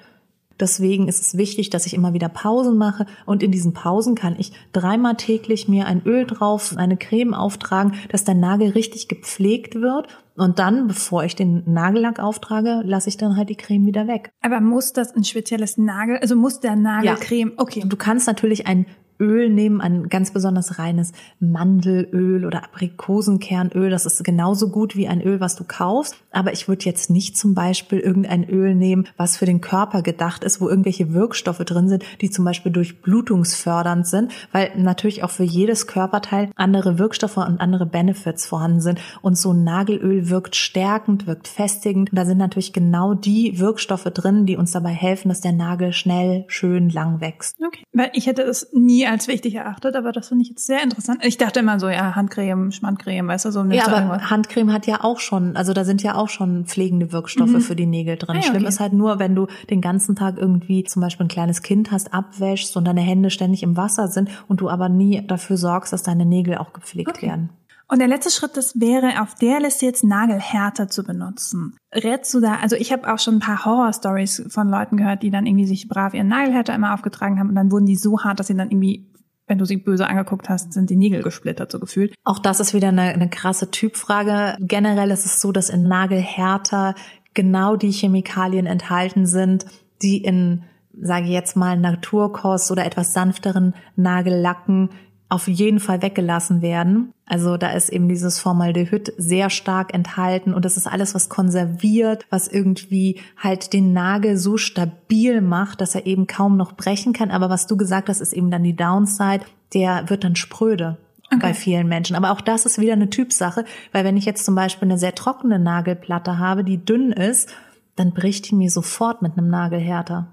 Deswegen ist es wichtig, dass ich immer wieder Pausen mache und in diesen Pausen kann ich dreimal täglich mir ein Öl drauf, eine Creme auftragen, dass der Nagel richtig gepflegt wird und dann, bevor ich den Nagellack auftrage, lasse ich dann halt die Creme wieder weg. Aber muss das ein spezielles Nagel, also muss der Nagelcreme, okay. Du kannst natürlich ein Öl nehmen, ein ganz besonders reines Mandelöl oder Aprikosenkernöl. Das ist genauso gut wie ein Öl, was du kaufst. Aber ich würde jetzt nicht zum Beispiel irgendein Öl nehmen, was für den Körper gedacht ist, wo irgendwelche Wirkstoffe drin sind, die zum Beispiel durchblutungsfördernd sind, weil natürlich auch für jedes Körperteil andere Wirkstoffe und andere Benefits vorhanden sind. Und so ein Nagelöl wirkt stärkend, wirkt festigend. Und da sind natürlich genau die Wirkstoffe drin, die uns dabei helfen, dass der Nagel schnell, schön, lang wächst. Okay. Weil ich hätte es nie als wichtig erachtet, aber das finde ich jetzt sehr interessant. Ich dachte immer so, ja, Handcreme, Schmandcreme, weißt du, so Ja, aber irgendwas. Handcreme hat ja auch schon, also da sind ja auch schon pflegende Wirkstoffe für die Nägel drin. Ah, Schlimm okay. ist halt nur, wenn du den ganzen Tag irgendwie zum Beispiel ein kleines Kind hast, abwäschst und deine Hände ständig im Wasser sind und du aber nie dafür sorgst, dass deine Nägel auch gepflegt Okay. werden. Und der letzte Schritt, das wäre auf der Liste jetzt Nagelhärte zu benutzen. Rätst du da, also ich habe auch schon ein paar Horror-Stories von Leuten gehört, die dann irgendwie sich brav ihren Nagelhärter immer aufgetragen haben und dann wurden die so hart, dass sie dann irgendwie, wenn du sie böse angeguckt hast, sind die Nägel gesplittert, so gefühlt. Auch das ist wieder eine, eine krasse Typfrage. Generell ist es so, dass in Nagelhärter genau die Chemikalien enthalten sind, die in, sage ich jetzt mal, Naturkost oder etwas sanfteren Nagellacken auf jeden Fall weggelassen werden. Also da ist eben dieses Formaldehyd sehr stark enthalten und das ist alles, was konserviert, was irgendwie halt den Nagel so stabil macht, dass er eben kaum noch brechen kann. Aber was du gesagt hast, ist eben dann die Downside, der wird dann spröde. Okay. bei vielen Menschen. Aber auch das ist wieder eine Typsache, weil wenn ich jetzt zum Beispiel eine sehr trockene Nagelplatte habe, die dünn ist, dann bricht die mir sofort mit einem Nagel härter.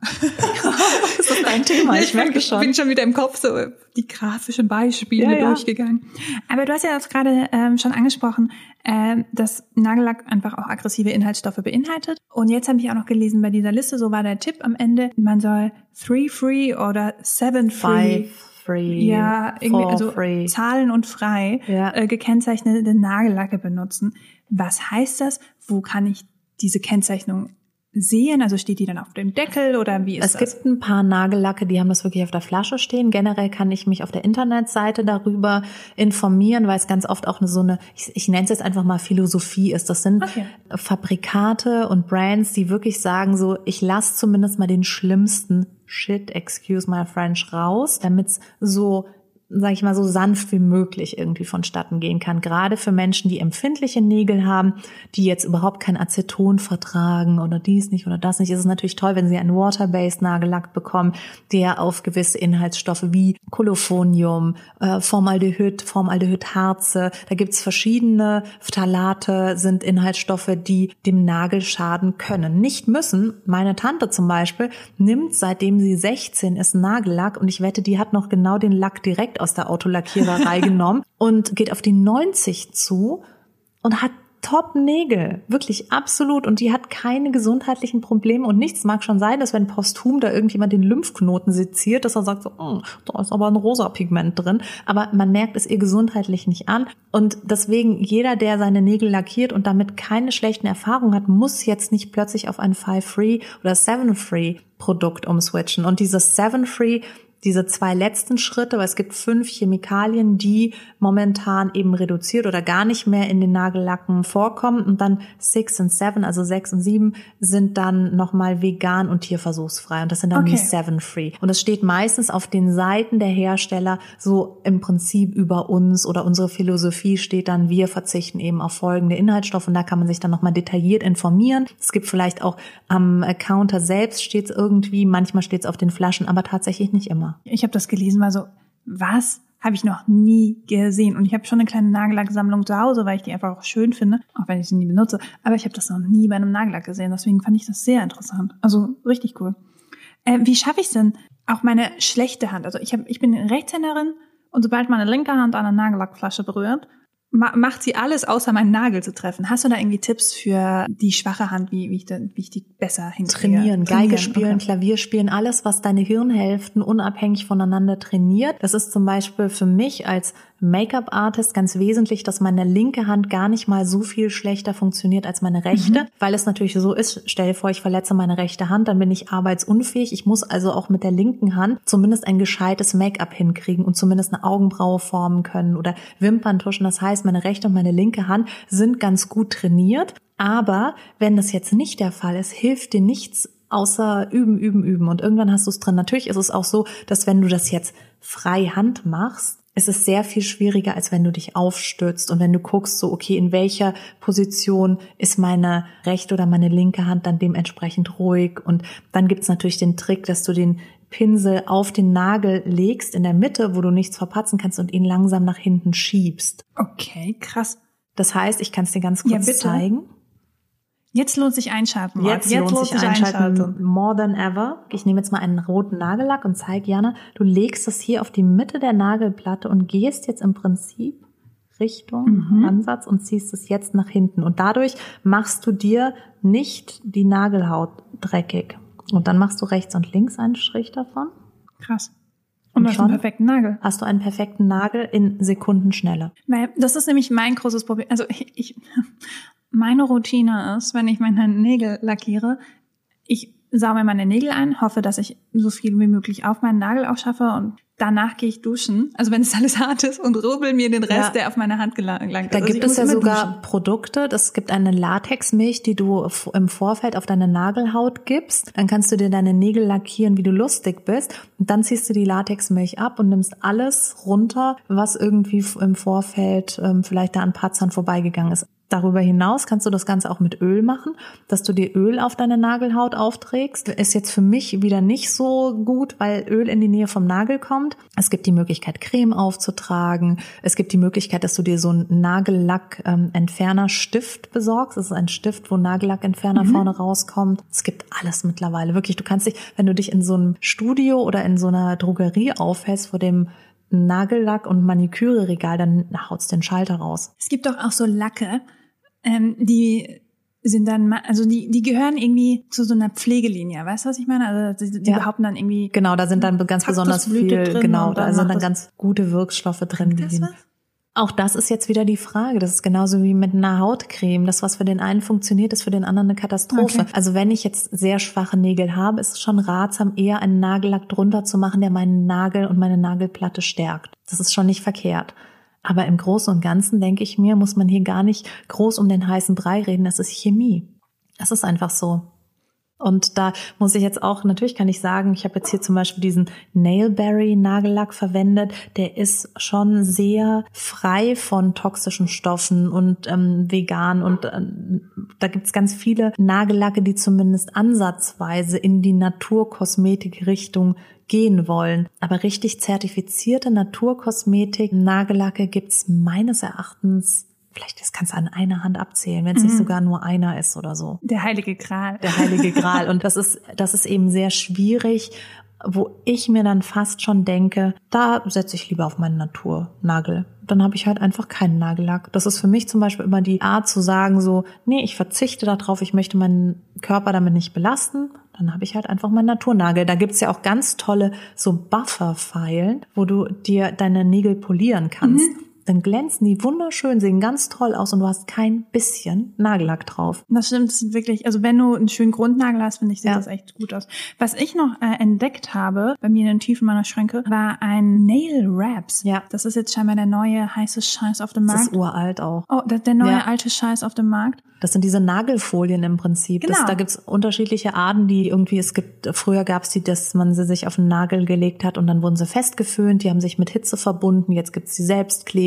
das ist ein Thema, ich, ich merke schon. Ich bin schon wieder im Kopf so die grafischen Beispiele ja, durchgegangen. Aber du hast ja das gerade ähm, schon angesprochen, äh, dass Nagellack einfach auch aggressive Inhaltsstoffe beinhaltet. Und jetzt habe ich auch noch gelesen bei dieser Liste, so war der Tipp am Ende, man soll three free oder seven free. Five free. Ja, irgendwie also free. Zahlen und frei ja. äh, gekennzeichnete Nagellacke benutzen. Was heißt das? Wo kann ich diese Kennzeichnung sehen? Also steht die dann auf dem Deckel oder wie ist es das? Es gibt ein paar Nagellacke, die haben das wirklich auf der Flasche stehen. Generell kann ich mich auf der Internetseite darüber informieren, weil es ganz oft auch eine, so eine, ich, ich nenne es jetzt einfach mal Philosophie ist. Das sind okay. Fabrikate und Brands, die wirklich sagen so, ich lasse zumindest mal den schlimmsten Shit, excuse my French, raus, damit es so sage ich mal, so sanft wie möglich irgendwie vonstatten gehen kann. Gerade für Menschen, die empfindliche Nägel haben, die jetzt überhaupt kein Aceton vertragen oder dies nicht oder das nicht, ist es natürlich toll, wenn sie einen Water-Based Nagellack bekommen, der auf gewisse Inhaltsstoffe wie Kolophonium, äh, Formaldehyd, Formaldehydharze, da gibt's verschiedene Phthalate, sind Inhaltsstoffe, die dem Nagel schaden können. Nicht müssen. Meine Tante zum Beispiel nimmt, seitdem sie 16 ist, Nagellack und ich wette, die hat noch genau den Lack direkt aus der Autolackiererei genommen und geht auf die 90 zu und hat Top-Nägel, wirklich absolut. Und die hat keine gesundheitlichen Probleme und nichts mag schon sein, dass wenn posthum da irgendjemand den Lymphknoten seziert, dass er sagt so, oh, da ist aber ein rosa Pigment drin. Aber man merkt es ihr gesundheitlich nicht an. Und deswegen jeder, der seine Nägel lackiert und damit keine schlechten Erfahrungen hat, muss jetzt nicht plötzlich auf ein Five Free oder Seven Free Produkt umswitchen. Und dieses Seven Free diese zwei letzten Schritte, weil es gibt fünf Chemikalien, die momentan eben reduziert oder gar nicht mehr in den Nagellacken vorkommen. Und dann six und seven, also sechs und sieben, sind dann nochmal vegan und tierversuchsfrei. Und das sind dann okay. die seven free. Und das steht meistens auf den Seiten der Hersteller so im Prinzip über uns oder unsere Philosophie steht dann, wir verzichten eben auf folgende Inhaltsstoffe. Und da kann man sich dann nochmal detailliert informieren. Es gibt vielleicht auch am Counter selbst steht es irgendwie, manchmal steht es auf den Flaschen, aber tatsächlich nicht immer. Ich habe das gelesen, war so, was? Habe ich noch nie gesehen. Und ich habe schon eine kleine Nagellacksammlung zu Hause, weil ich die einfach auch schön finde, auch wenn ich sie nie benutze. Aber ich habe das noch nie bei einem Nagellack gesehen. Deswegen fand ich das sehr interessant. Also richtig cool. Äh, wie schaffe ich es denn? Auch meine schlechte Hand. Also ich, hab, ich bin Rechtshänderin und sobald meine linke Hand an eine Nagellackflasche berührt, macht sie alles, außer meinen Nagel zu treffen. Hast du da irgendwie Tipps für die schwache Hand, wie, wie, ich, wie ich die besser hinkriege? Trainieren, Geige spielen, okay. Klavier spielen, alles, was deine Hirnhälften unabhängig voneinander trainiert. Das ist zum Beispiel für mich als Make-up-Artist ganz wesentlich, dass meine linke Hand gar nicht mal so viel schlechter funktioniert als meine rechte, mhm. weil es natürlich so ist, stell dir vor, ich verletze meine rechte Hand, dann bin ich arbeitsunfähig. Ich muss also auch mit der linken Hand zumindest ein gescheites Make-up hinkriegen und zumindest eine Augenbraue formen können oder Wimpern tuschen. Das heißt, meine rechte und meine linke Hand sind ganz gut trainiert. Aber wenn das jetzt nicht der Fall ist, hilft dir nichts außer üben, üben, üben. Und irgendwann hast du es drin. Natürlich ist es auch so, dass wenn du das jetzt frei Hand machst, es ist sehr viel schwieriger, als wenn du dich aufstürzt und wenn du guckst, so, okay, in welcher Position ist meine rechte oder meine linke Hand dann dementsprechend ruhig. Und dann gibt's natürlich den Trick, dass du den Pinsel auf den Nagel legst in der Mitte, wo du nichts verpatzen kannst und ihn langsam nach hinten schiebst. Okay, krass. Das heißt, ich kann es dir ganz kurz ja, zeigen. Jetzt lohnt sich einschalten. Jetzt, jetzt lohnt, lohnt sich einschalten. einschalten. More than ever. Ich nehme jetzt mal einen roten Nagellack und zeige Jana, du legst das hier auf die Mitte der Nagelplatte und gehst jetzt im Prinzip Richtung mhm. Ansatz und ziehst es jetzt nach hinten. Und dadurch machst du dir nicht die Nagelhaut dreckig. Und dann machst du rechts und links einen Strich davon. Krass. Und, und hast einen perfekten Nagel. Hast du einen perfekten Nagel in Sekundenschnelle. Das ist nämlich mein großes Problem. Also ich, ich meine Routine ist, wenn ich meine Nägel lackiere, ich sauge meine Nägel ein, hoffe, dass ich so viel wie möglich auf meinen Nagel auch schaffe und danach gehe ich duschen, also wenn es alles hart ist und rubbel mir den Rest, ja. der auf meine Hand gelangt. Da also gibt es ja sogar duschen. Produkte, es gibt eine Latexmilch, die du im Vorfeld auf deine Nagelhaut gibst. Dann kannst du dir deine Nägel lackieren, wie du lustig bist. Und dann ziehst du die Latexmilch ab und nimmst alles runter, was irgendwie im Vorfeld ähm, vielleicht da an Patzern vorbeigegangen ist. Darüber hinaus kannst du das Ganze auch mit Öl machen, dass du dir Öl auf deine Nagelhaut aufträgst. Ist jetzt für mich wieder nicht so gut, weil Öl in die Nähe vom Nagel kommt. Es gibt die Möglichkeit, Creme aufzutragen. Es gibt die Möglichkeit, dass du dir so einen Nagellack-Entferner-Stift besorgst. Das ist ein Stift, wo Nagellackentferner mhm. vorne rauskommt. Es gibt alles mittlerweile. Wirklich, du kannst dich, wenn du dich in so einem Studio oder in so einer Drogerie aufhältst, vor dem Nagellack- und Maniküre-Regal, dann haut's den Schalter raus. Es gibt doch auch so Lacke, ähm, die sind dann, also die, die gehören irgendwie zu so einer Pflegelinie, weißt du, was ich meine? Also die, die ja. behaupten dann irgendwie. Genau, da sind dann ganz besonders viel, genau, da sind dann ganz gute Wirkstoffe drin. Das was? Auch das ist jetzt wieder die Frage. Das ist genauso wie mit einer Hautcreme. Das, was für den einen funktioniert, ist für den anderen eine Katastrophe. Okay. Also wenn ich jetzt sehr schwache Nägel habe, ist es schon ratsam, eher einen Nagellack drunter zu machen, der meinen Nagel und meine Nagelplatte stärkt. Das ist schon nicht verkehrt. Aber im Großen und Ganzen denke ich mir, muss man hier gar nicht groß um den heißen Brei reden. Das ist Chemie. Das ist einfach so. Und da muss ich jetzt auch, natürlich kann ich sagen, ich habe jetzt hier zum Beispiel diesen Nailberry Nagellack verwendet. Der ist schon sehr frei von toxischen Stoffen und ähm, vegan. Und ähm, da gibt's ganz viele Nagellacke, die zumindest ansatzweise in die Naturkosmetik-Richtung gehen wollen. Aber richtig zertifizierte Naturkosmetik, Nagellacke gibt's meines Erachtens vielleicht das kannst du an einer Hand abzählen, wenn es mhm. nicht sogar nur einer ist oder so. Der heilige Gral. Der heilige Gral. Und das ist, das ist eben sehr schwierig, wo ich mir dann fast schon denke, da setze ich lieber auf meinen Naturnagel. Dann habe ich halt einfach keinen Nagellack. Das ist für mich zum Beispiel immer die Art zu sagen, so, nee, ich verzichte darauf, ich möchte meinen Körper damit nicht belasten dann habe ich halt einfach meinen Naturnagel. Da gibt's ja auch ganz tolle so Buffer-Pfeilen, wo du dir deine Nägel polieren kannst. Mhm dann glänzen die wunderschön, sehen ganz toll aus und du hast kein bisschen Nagellack drauf. Das stimmt, das sind wirklich, also wenn du einen schönen Grundnagel hast, finde ich, sieht ja. das echt gut aus. Was ich noch äh, entdeckt habe, bei mir in den Tiefen meiner Schränke, war ein Nail Wraps. Ja. Das ist jetzt scheinbar der neue heiße Scheiß auf dem Markt. Das ist uralt auch. Oh, der, der neue ja. alte Scheiß auf dem Markt. Das sind diese Nagelfolien im Prinzip. Genau. Das, da gibt's unterschiedliche Arten, die irgendwie, es gibt, früher gab's die, dass man sie sich auf den Nagel gelegt hat und dann wurden sie festgeföhnt, die haben sich mit Hitze verbunden, jetzt gibt's die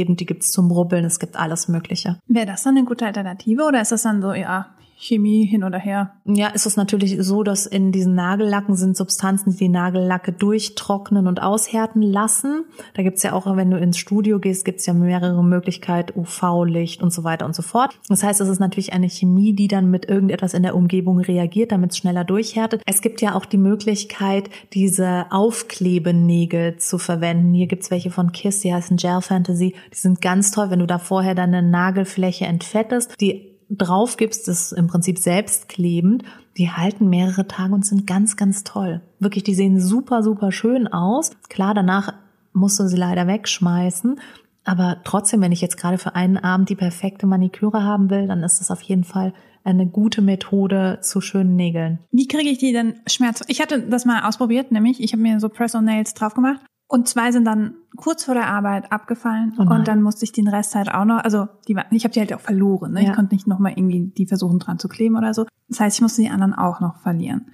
selbstklebend, die gibt's zum Rubbeln, es gibt alles Mögliche. Wäre das dann eine gute Alternative oder ist das dann so, ja, Chemie hin oder her. Ja, ist es natürlich so, dass in diesen Nagellacken sind Substanzen, die die Nagellacke durchtrocknen und aushärten lassen. Da gibt's ja auch, wenn du ins Studio gehst, gibt's ja mehrere Möglichkeiten, UV-Licht und so weiter und so fort. Das heißt, es ist natürlich eine Chemie, die dann mit irgendetwas in der Umgebung reagiert, damit es schneller durchhärtet. Es gibt ja auch die Möglichkeit, diese Aufklebenägel zu verwenden. Hier gibt's welche von Kiss, die heißen Gel Fantasy. Die sind ganz toll, wenn du da vorher deine Nagelfläche entfettest. Die drauf gibst, ist im Prinzip selbstklebend. Die halten mehrere Tage und sind ganz, ganz toll. Wirklich, die sehen super, super schön aus. Klar, danach musst du sie leider wegschmeißen. Aber trotzdem, wenn ich jetzt gerade für einen Abend die perfekte Maniküre haben will, dann ist das auf jeden Fall eine gute Methode zu schönen Nägeln. Wie kriege ich die denn Schmerz? Ich hatte das mal ausprobiert, nämlich ich habe mir so Press-on-Nails drauf gemacht und zwei sind dann kurz vor der Arbeit abgefallen oh und dann musste ich den Rest halt auch noch, also die, ich habe die halt auch verloren. Ne? Ja. Ich konnte nicht nochmal irgendwie die versuchen dran zu kleben oder so. Das heißt, ich musste die anderen auch noch verlieren.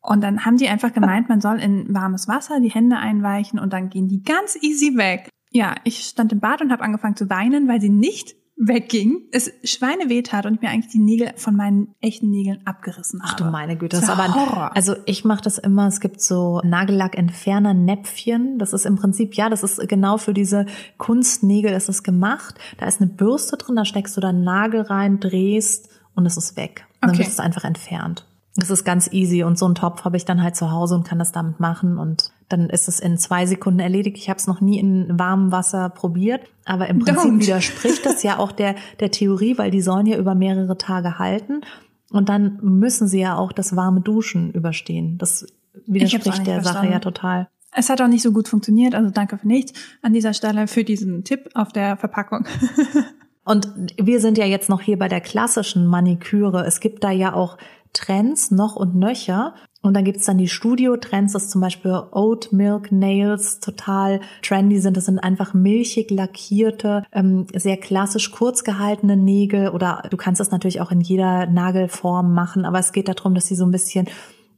Und dann haben die einfach gemeint, man soll in warmes Wasser die Hände einweichen und dann gehen die ganz easy weg. Ja, ich stand im Bad und habe angefangen zu weinen, weil sie nicht wegging, es Schweineweh tat und ich mir eigentlich die Nägel von meinen echten Nägeln abgerissen habe. Ach du meine Güte, das, ist aber Horror. also ich mache das immer, es gibt so Nagellackentferner Näpfchen, das ist im Prinzip ja, das ist genau für diese Kunstnägel ist es gemacht. Da ist eine Bürste drin, da steckst du deinen Nagel rein, drehst und es ist weg. Und dann wird es einfach entfernt. Das ist ganz easy und so einen Topf habe ich dann halt zu Hause und kann das damit machen und dann ist es in zwei Sekunden erledigt. Ich habe es noch nie in warmem Wasser probiert, aber im Prinzip Don't. widerspricht das ja auch der der Theorie, weil die sollen ja über mehrere Tage halten und dann müssen sie ja auch das warme Duschen überstehen. Das widerspricht der Sache ja total. Es hat auch nicht so gut funktioniert, also danke für nichts an dieser Stelle für diesen Tipp auf der Verpackung. Und wir sind ja jetzt noch hier bei der klassischen Maniküre. Es gibt da ja auch Trends noch und nöcher. Und dann gibt's dann die Studio-Trends, dass zum Beispiel Oat Milk Nails total trendy sind. Das sind einfach milchig lackierte, ähm, sehr klassisch kurz gehaltene Nägel. Oder du kannst das natürlich auch in jeder Nagelform machen, aber es geht darum, dass sie so ein bisschen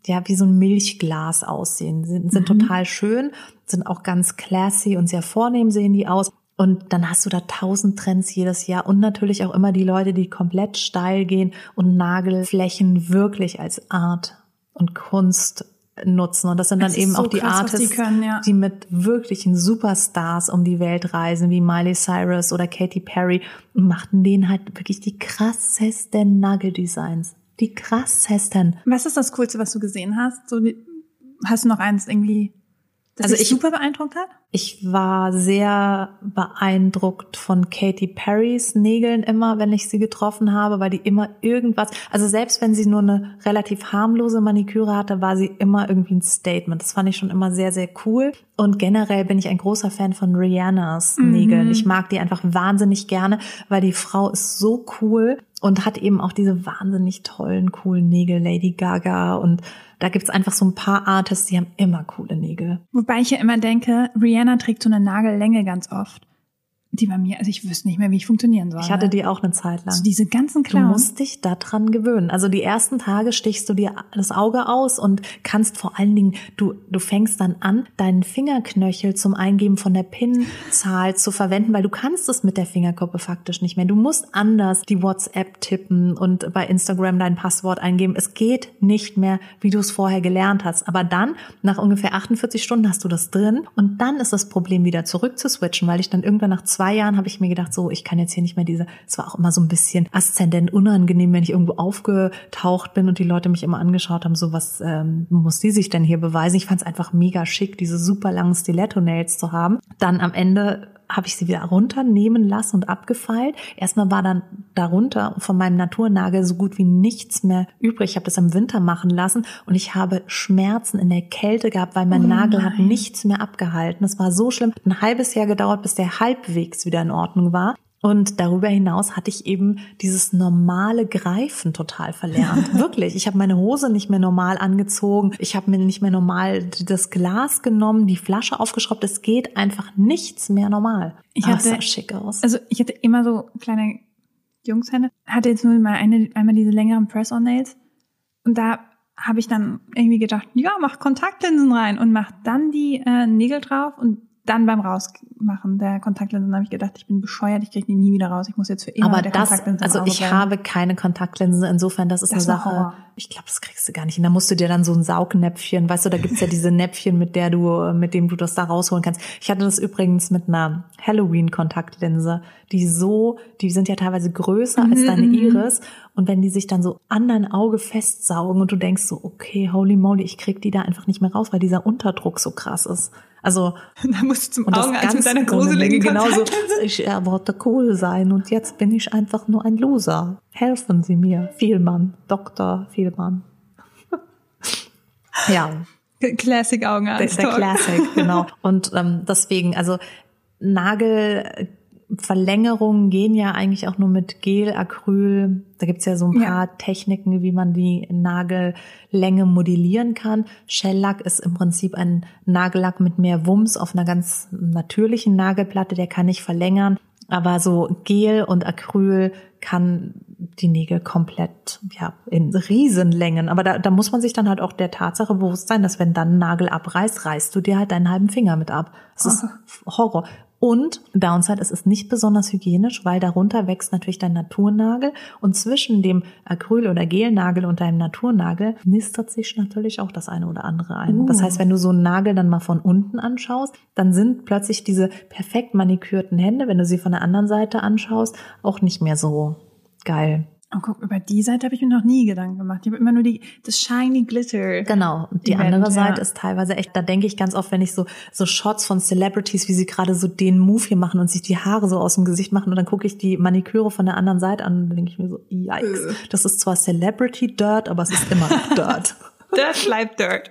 ja, wie so ein Milchglas aussehen. Sind, sind mhm. total schön, sind auch ganz classy und sehr vornehm sehen die aus. Und dann hast du da tausend Trends jedes Jahr und natürlich auch immer die Leute, die komplett steil gehen und Nagelflächen wirklich als Art und Kunst nutzen. Und das sind dann eben so auch die krass, Artists, die, können, ja. die mit wirklichen Superstars um die Welt reisen, wie Miley Cyrus oder Katy Perry und machten denen halt wirklich die krassesten Nageldesigns. Die krassesten. Was ist das Coolste, was du gesehen hast? So, hast du noch eins irgendwie das also ich super beeindruckt hat? Ich war sehr beeindruckt von Katy Perrys Nägeln immer, wenn ich sie getroffen habe, weil die immer irgendwas, also selbst wenn sie nur eine relativ harmlose Maniküre hatte, war sie immer irgendwie ein Statement. Das fand ich schon immer sehr, sehr cool. Und generell bin ich ein großer Fan von Rihannas mhm. Nägeln. Ich mag die einfach wahnsinnig gerne, weil die Frau ist so cool und hat eben auch diese wahnsinnig tollen, coolen Nägel, Lady Gaga und da gibt's einfach so ein paar Artists, die haben immer coole Nägel. Wobei ich ja immer denke, Rihanna trägt so eine Nagellänge ganz oft die bei mir, also ich wüsste nicht mehr, wie ich funktionieren soll. Ich hatte ne? die auch eine Zeit lang. So diese ganzen Clowns. Du musst dich daran gewöhnen. Also die ersten Tage stichst du dir das Auge aus und kannst vor allen Dingen, du, du fängst dann an, deinen Fingerknöchel zum Eingeben von der PIN-Zahl zu verwenden, weil du kannst es mit der Fingerkuppe faktisch nicht mehr. Du musst anders die WhatsApp tippen und bei Instagram dein Passwort eingeben. Es geht nicht mehr, wie du es vorher gelernt hast. Aber dann, nach ungefähr 48 Stunden hast du das drin und dann ist das Problem wieder zurück zu switchen, weil ich dann irgendwann nach zwei zwei Jahren habe ich mir gedacht, so, ich kann jetzt hier nicht mehr diese, es war auch immer so ein bisschen aszendent unangenehm, wenn ich irgendwo aufgetaucht bin und die Leute mich immer angeschaut haben, so, was ähm, muss die sich denn hier beweisen? Ich fand es einfach mega schick, diese super langen Stiletto-Nails zu haben. Dann am Ende habe ich sie wieder runternehmen lassen und abgefeilt. Erstmal war dann darunter von meinem Naturnagel so gut wie nichts mehr übrig. Ich habe das im Winter machen lassen und ich habe Schmerzen in der Kälte gehabt, weil mein oh Nagel hat nichts mehr abgehalten. Das war so schlimm. Ein halbes Jahr gedauert, bis der halbwegs wieder in Ordnung war. Und darüber hinaus hatte ich eben dieses normale Greifen total verlernt. Wirklich. Ich habe meine Hose nicht mehr normal angezogen. Ich habe mir nicht mehr normal das Glas genommen, die Flasche aufgeschraubt. Es geht einfach nichts mehr normal. Ich hatte, sah schick aus. Also ich hatte immer so kleine Jungshände. Hatte jetzt nur mal eine, einmal diese längeren Press-on-Nails. Und da habe ich dann irgendwie gedacht, ja, mach Kontaktlinsen rein und mach dann die äh, Nägel drauf und dann beim Rausmachen der Kontaktlinsen habe ich gedacht, ich bin bescheuert, ich kriege die nie wieder raus. Ich muss jetzt für immer Aber der das, Kontaktlinsen also ich habe keine Kontaktlinsen. Insofern, das ist das eine Sache. Horror. Ich glaube, das kriegst du gar nicht. Und da musst du dir dann so ein Saugnäpfchen, weißt du, da gibt's ja diese Näpfchen, mit der du, mit dem du das da rausholen kannst. Ich hatte das übrigens mit einer Halloween-Kontaktlinse, die so, die sind ja teilweise größer mhm, als deine mhm. Iris. Und wenn die sich dann so an dein Auge festsaugen und du denkst so, okay, holy moly, ich krieg die da einfach nicht mehr raus, weil dieser Unterdruck so krass ist. Also da musst du zum Augenarzt mit deiner gruseligen genauso. Ich wollte cool sein und jetzt bin ich einfach nur ein Loser. Helfen Sie mir, Vielmann, Dr. Vielmann. ja. Classic Augenarzt. Der, der Classic, genau. Und ähm, deswegen, also Nagel Verlängerungen gehen ja eigentlich auch nur mit Gel, Acryl. Da gibt's ja so ein paar ja. Techniken, wie man die Nagellänge modellieren kann. Shellack ist im Prinzip ein Nagellack mit mehr Wumms auf einer ganz natürlichen Nagelplatte, der kann nicht verlängern. Aber so Gel und Acryl kann die Nägel komplett, ja, in Riesenlängen. Aber da, da muss man sich dann halt auch der Tatsache bewusst sein, dass wenn dann ein Nagel abreißt, reißt du dir halt deinen halben Finger mit ab. Das ist Horror. Und Downside, es ist nicht besonders hygienisch, weil darunter wächst natürlich dein Naturnagel und zwischen dem Acryl- oder Gelnagel und deinem Naturnagel nistert sich natürlich auch das eine oder andere ein. Uh. Das heißt, wenn du so einen Nagel dann mal von unten anschaust, dann sind plötzlich diese perfekt manikürten Hände, wenn du sie von der anderen Seite anschaust, auch nicht mehr so geil. Oh, guck, über die Seite habe ich mir noch nie Gedanken gemacht. Ich habe immer nur die das shiny glitter. Genau. Und die Event, andere Seite ja. ist teilweise echt. Da denke ich ganz oft, wenn ich so so Shots von Celebrities, wie sie gerade so den Move hier machen und sich die Haare so aus dem Gesicht machen und dann gucke ich die Maniküre von der anderen Seite an und dann denke ich mir so, yikes. Äh. Das ist zwar Celebrity Dirt, aber es ist immer Dirt. Dirt bleibt Dirt.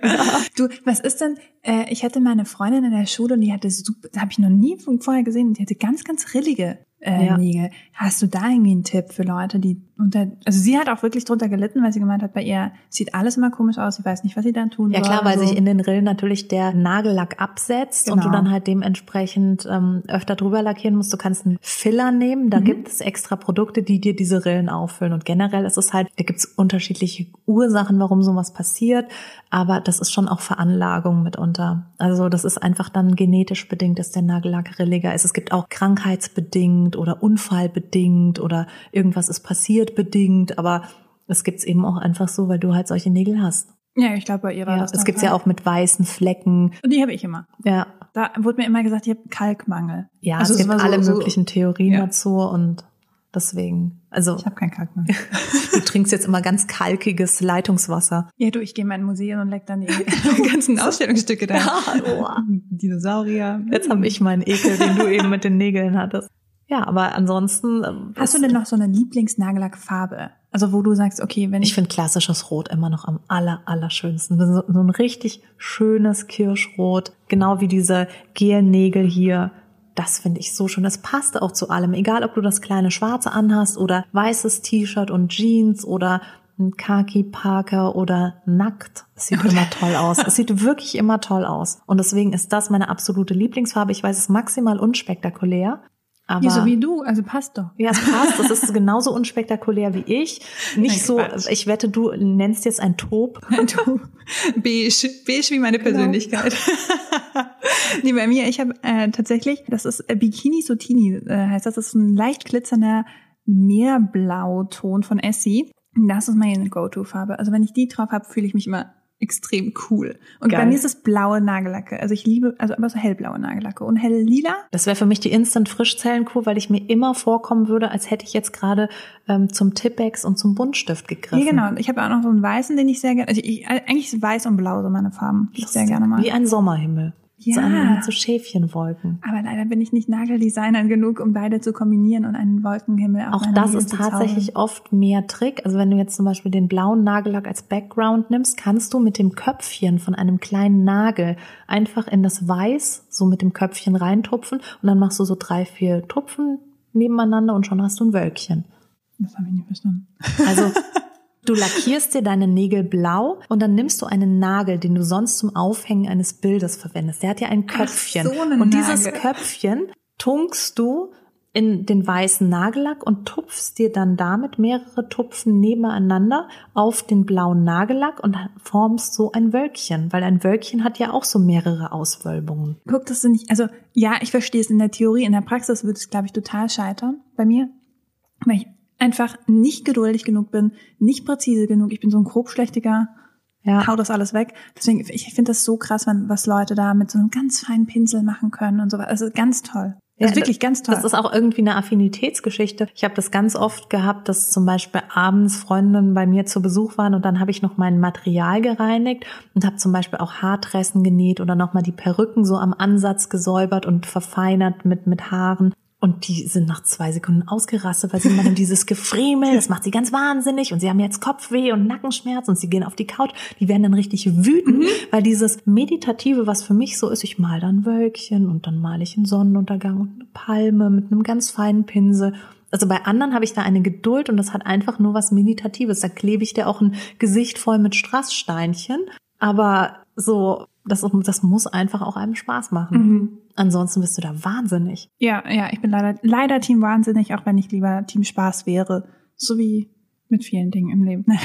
Du, was ist denn? Äh, ich hatte meine Freundin in der Schule und die hatte super, habe ich noch nie vorher gesehen, die hatte ganz, ganz rillige äh, ja. Nägel. Hast du da irgendwie einen Tipp für Leute, die unter, also sie hat auch wirklich drunter gelitten, weil sie gemeint hat, bei ihr sieht alles immer komisch aus, sie weiß nicht, was sie dann tun Ja soll. klar, weil so. sich in den Rillen natürlich der Nagellack absetzt und Genau. du dann halt dementsprechend ähm, öfter drüber lackieren musst. Du kannst einen Filler nehmen, da Mhm. gibt es extra Produkte, die dir diese Rillen auffüllen. Und generell ist es halt, da gibt es unterschiedliche Ursachen, warum sowas passiert, aber das ist schon auch Veranlagung mitunter. Also das ist einfach dann genetisch bedingt, dass der Nagellack rilliger ist. Es gibt auch krankheitsbedingt oder unfallbedingt oder irgendwas ist passiert bedingt, aber es gibt's eben auch einfach so, weil du halt solche Nägel hast. Ja, ich glaube, bei ihr war Ja, das es gibt's ja Fall. auch mit weißen Flecken. Und die habe ich immer. Ja, Da wurde mir immer gesagt, ich habe Kalkmangel. ja Also es gibt war so- alle so- möglichen Theorien Ja. dazu und deswegen, also Ich habe keinen Kalkmangel. du trinkst jetzt immer ganz kalkiges Leitungswasser. ja, du, ich gehe in mein Museum und leck dann die ganzen Ausstellungsstücke da. Ja. Dinosaurier. Jetzt habe ich meinen Ekel, den du eben mit den Nägeln hattest. Ja, aber ansonsten. ähm, Hast du denn noch so eine Lieblingsnagellackfarbe? Also wo du sagst, okay, wenn Ich finde klassisches Rot immer noch am aller, allerschönsten. So, so ein richtig schönes Kirschrot, genau wie diese Gelnägel hier. Das finde ich so schön. Das passt auch zu allem. Egal, ob du das kleine Schwarze anhast oder weißes T-Shirt und Jeans oder ein Khaki Parker oder nackt. Es sieht immer toll aus. Es sieht wirklich immer toll aus. Und deswegen ist das meine absolute Lieblingsfarbe. Ich weiß, es ist maximal unspektakulär. Aber ja, so wie du, also passt doch. ja, es passt. Das ist genauso unspektakulär wie ich. Nicht Nein, so, Quatsch. ich wette, du nennst jetzt ein Taub. Du, beige, beige wie meine Persönlichkeit. nee, bei mir, ich habe äh, tatsächlich, das ist äh, Bikini Sotini, äh, heißt das, das ist ein leicht glitzernder Meerblauton von Essie. Das ist meine Go-To-Farbe. Also wenn ich die drauf habe, fühle ich mich immer extrem cool. Und Geil. bei mir ist es blaue Nagellacke. Also ich liebe, also aber so hellblaue Nagellacke. Und hell lila, Das wäre für mich die Instant Frischzellenkur, weil ich mir immer vorkommen würde, als hätte ich jetzt gerade ähm, zum Tippex und zum Buntstift gegriffen. ja genau. Und Ich habe auch noch so einen weißen, den ich sehr gerne, also ich, eigentlich ist weiß und blau so meine Farben, die ich sehr gerne mag. Wie ein Sommerhimmel. Ja. ein, mit so Schäfchenwolken. Aber leider bin ich nicht Nageldesigner genug, um beide zu kombinieren und einen Wolkenhimmel auf Auch das Nägel ist tatsächlich oft mehr Trick. Also wenn du jetzt zum Beispiel den blauen Nagellack als Background nimmst, kannst du mit dem Köpfchen von einem kleinen Nagel einfach in das Weiß so mit dem Köpfchen reintupfen und dann machst du so drei, vier Tupfen nebeneinander und schon hast du ein Wölkchen. Das habe ich nicht verstanden. Also du lackierst dir deine Nägel blau und dann nimmst du einen Nagel, den du sonst zum Aufhängen eines Bildes verwendest. Der hat ja ein Ach, Köpfchen. so einen und dieses Nagel. Köpfchen tunkst du in den weißen Nagellack und tupfst dir dann damit mehrere Tupfen nebeneinander auf den blauen Nagellack und formst so ein Wölkchen, weil ein Wölkchen hat ja auch so mehrere Auswölbungen. Guck, das sind nicht, also ja, ich verstehe es in der Theorie, in der Praxis wird es, glaube ich, total scheitern bei mir, weil ich einfach nicht geduldig genug bin, nicht präzise genug. Ich bin so ein grobschlächtiger, Ja. hau das alles weg. Deswegen, ich finde das so krass, wenn, was Leute da mit so einem ganz feinen Pinsel machen können und so was. Also ganz toll. Ja, Also wirklich ganz toll. Das ist auch irgendwie eine Affinitätsgeschichte. Ich habe das ganz oft gehabt, dass zum Beispiel abends Freundinnen bei mir zu Besuch waren und dann habe ich noch mein Material gereinigt und habe zum Beispiel auch Haartressen genäht oder nochmal die Perücken so am Ansatz gesäubert und verfeinert mit, mit Haaren. Und die sind nach zwei Sekunden ausgerastet, weil sie meinen, dieses Gefriemel, das macht sie ganz wahnsinnig und sie haben jetzt Kopfweh und Nackenschmerz und sie gehen auf die Couch. Die werden dann richtig wütend, weil dieses Meditative, was für mich so ist, ich mal dann Wölkchen und dann male ich einen Sonnenuntergang und eine Palme mit einem ganz feinen Pinsel. Also bei anderen habe ich da eine Geduld und das hat einfach nur was Meditatives. Da klebe ich dir auch ein Gesicht voll mit Strasssteinchen. Aber so, das, das muss einfach auch einem Spaß machen. Mhm. Ansonsten bist du da wahnsinnig. Ja, ja, ich bin leider, leider Team Wahnsinnig, auch wenn ich lieber Team Spaß wäre. So wie mit vielen Dingen im Leben.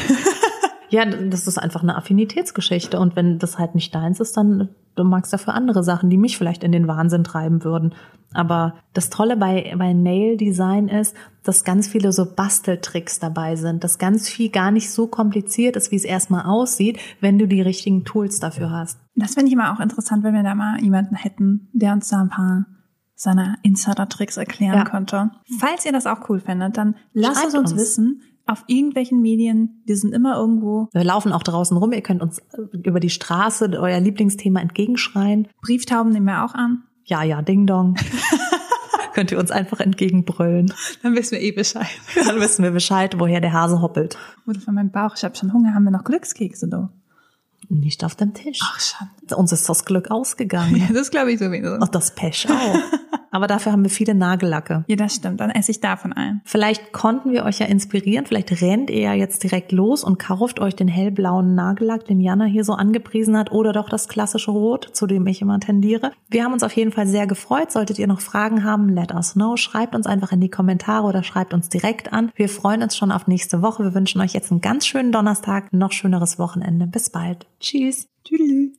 Ja, das ist einfach eine Affinitätsgeschichte. Und wenn das halt nicht deins ist, dann du magst dafür andere Sachen, die mich vielleicht in den Wahnsinn treiben würden. Aber das Tolle bei, bei Nail Design ist, dass ganz viele so Basteltricks dabei sind, dass ganz viel gar nicht so kompliziert ist, wie es erstmal aussieht, wenn du die richtigen Tools dafür hast. Das finde ich immer auch interessant, wenn wir da mal jemanden hätten, der uns da ein paar seiner Insider-Tricks erklären Ja. könnte. Falls ihr das auch cool findet, dann lasst es uns, uns. wissen. Auf irgendwelchen Medien, die sind immer irgendwo. Wir laufen auch draußen rum, ihr könnt uns äh, über die Straße euer Lieblingsthema entgegenschreien. Brieftauben nehmen wir auch an. Ja, ja, Ding Dong. könnt ihr uns einfach entgegenbrüllen. Dann wissen wir eh Bescheid. Dann wissen wir Bescheid, woher der Hase hoppelt. Oder von meinem Bauch, ich habe schon Hunger, haben wir noch Glückskekse, du? Nicht auf dem Tisch. Ach schon. Uns ist das Glück ausgegangen. Das glaube ich sowieso. Und das Pech auch. aber dafür haben wir viele Nagellacke. Ja, das stimmt. Dann esse ich davon ein. Vielleicht konnten wir euch ja inspirieren. Vielleicht rennt ihr ja jetzt direkt los und kauft euch den hellblauen Nagellack, den Jana hier so angepriesen hat, oder doch das klassische Rot, zu dem ich immer tendiere. Wir haben uns auf jeden Fall sehr gefreut. Solltet ihr noch Fragen haben, let us know. Schreibt uns einfach in die Kommentare oder schreibt uns direkt an. Wir freuen uns schon auf nächste Woche. Wir wünschen euch jetzt einen ganz schönen Donnerstag, noch schöneres Wochenende. Bis bald. Tschüss. Tüdelü.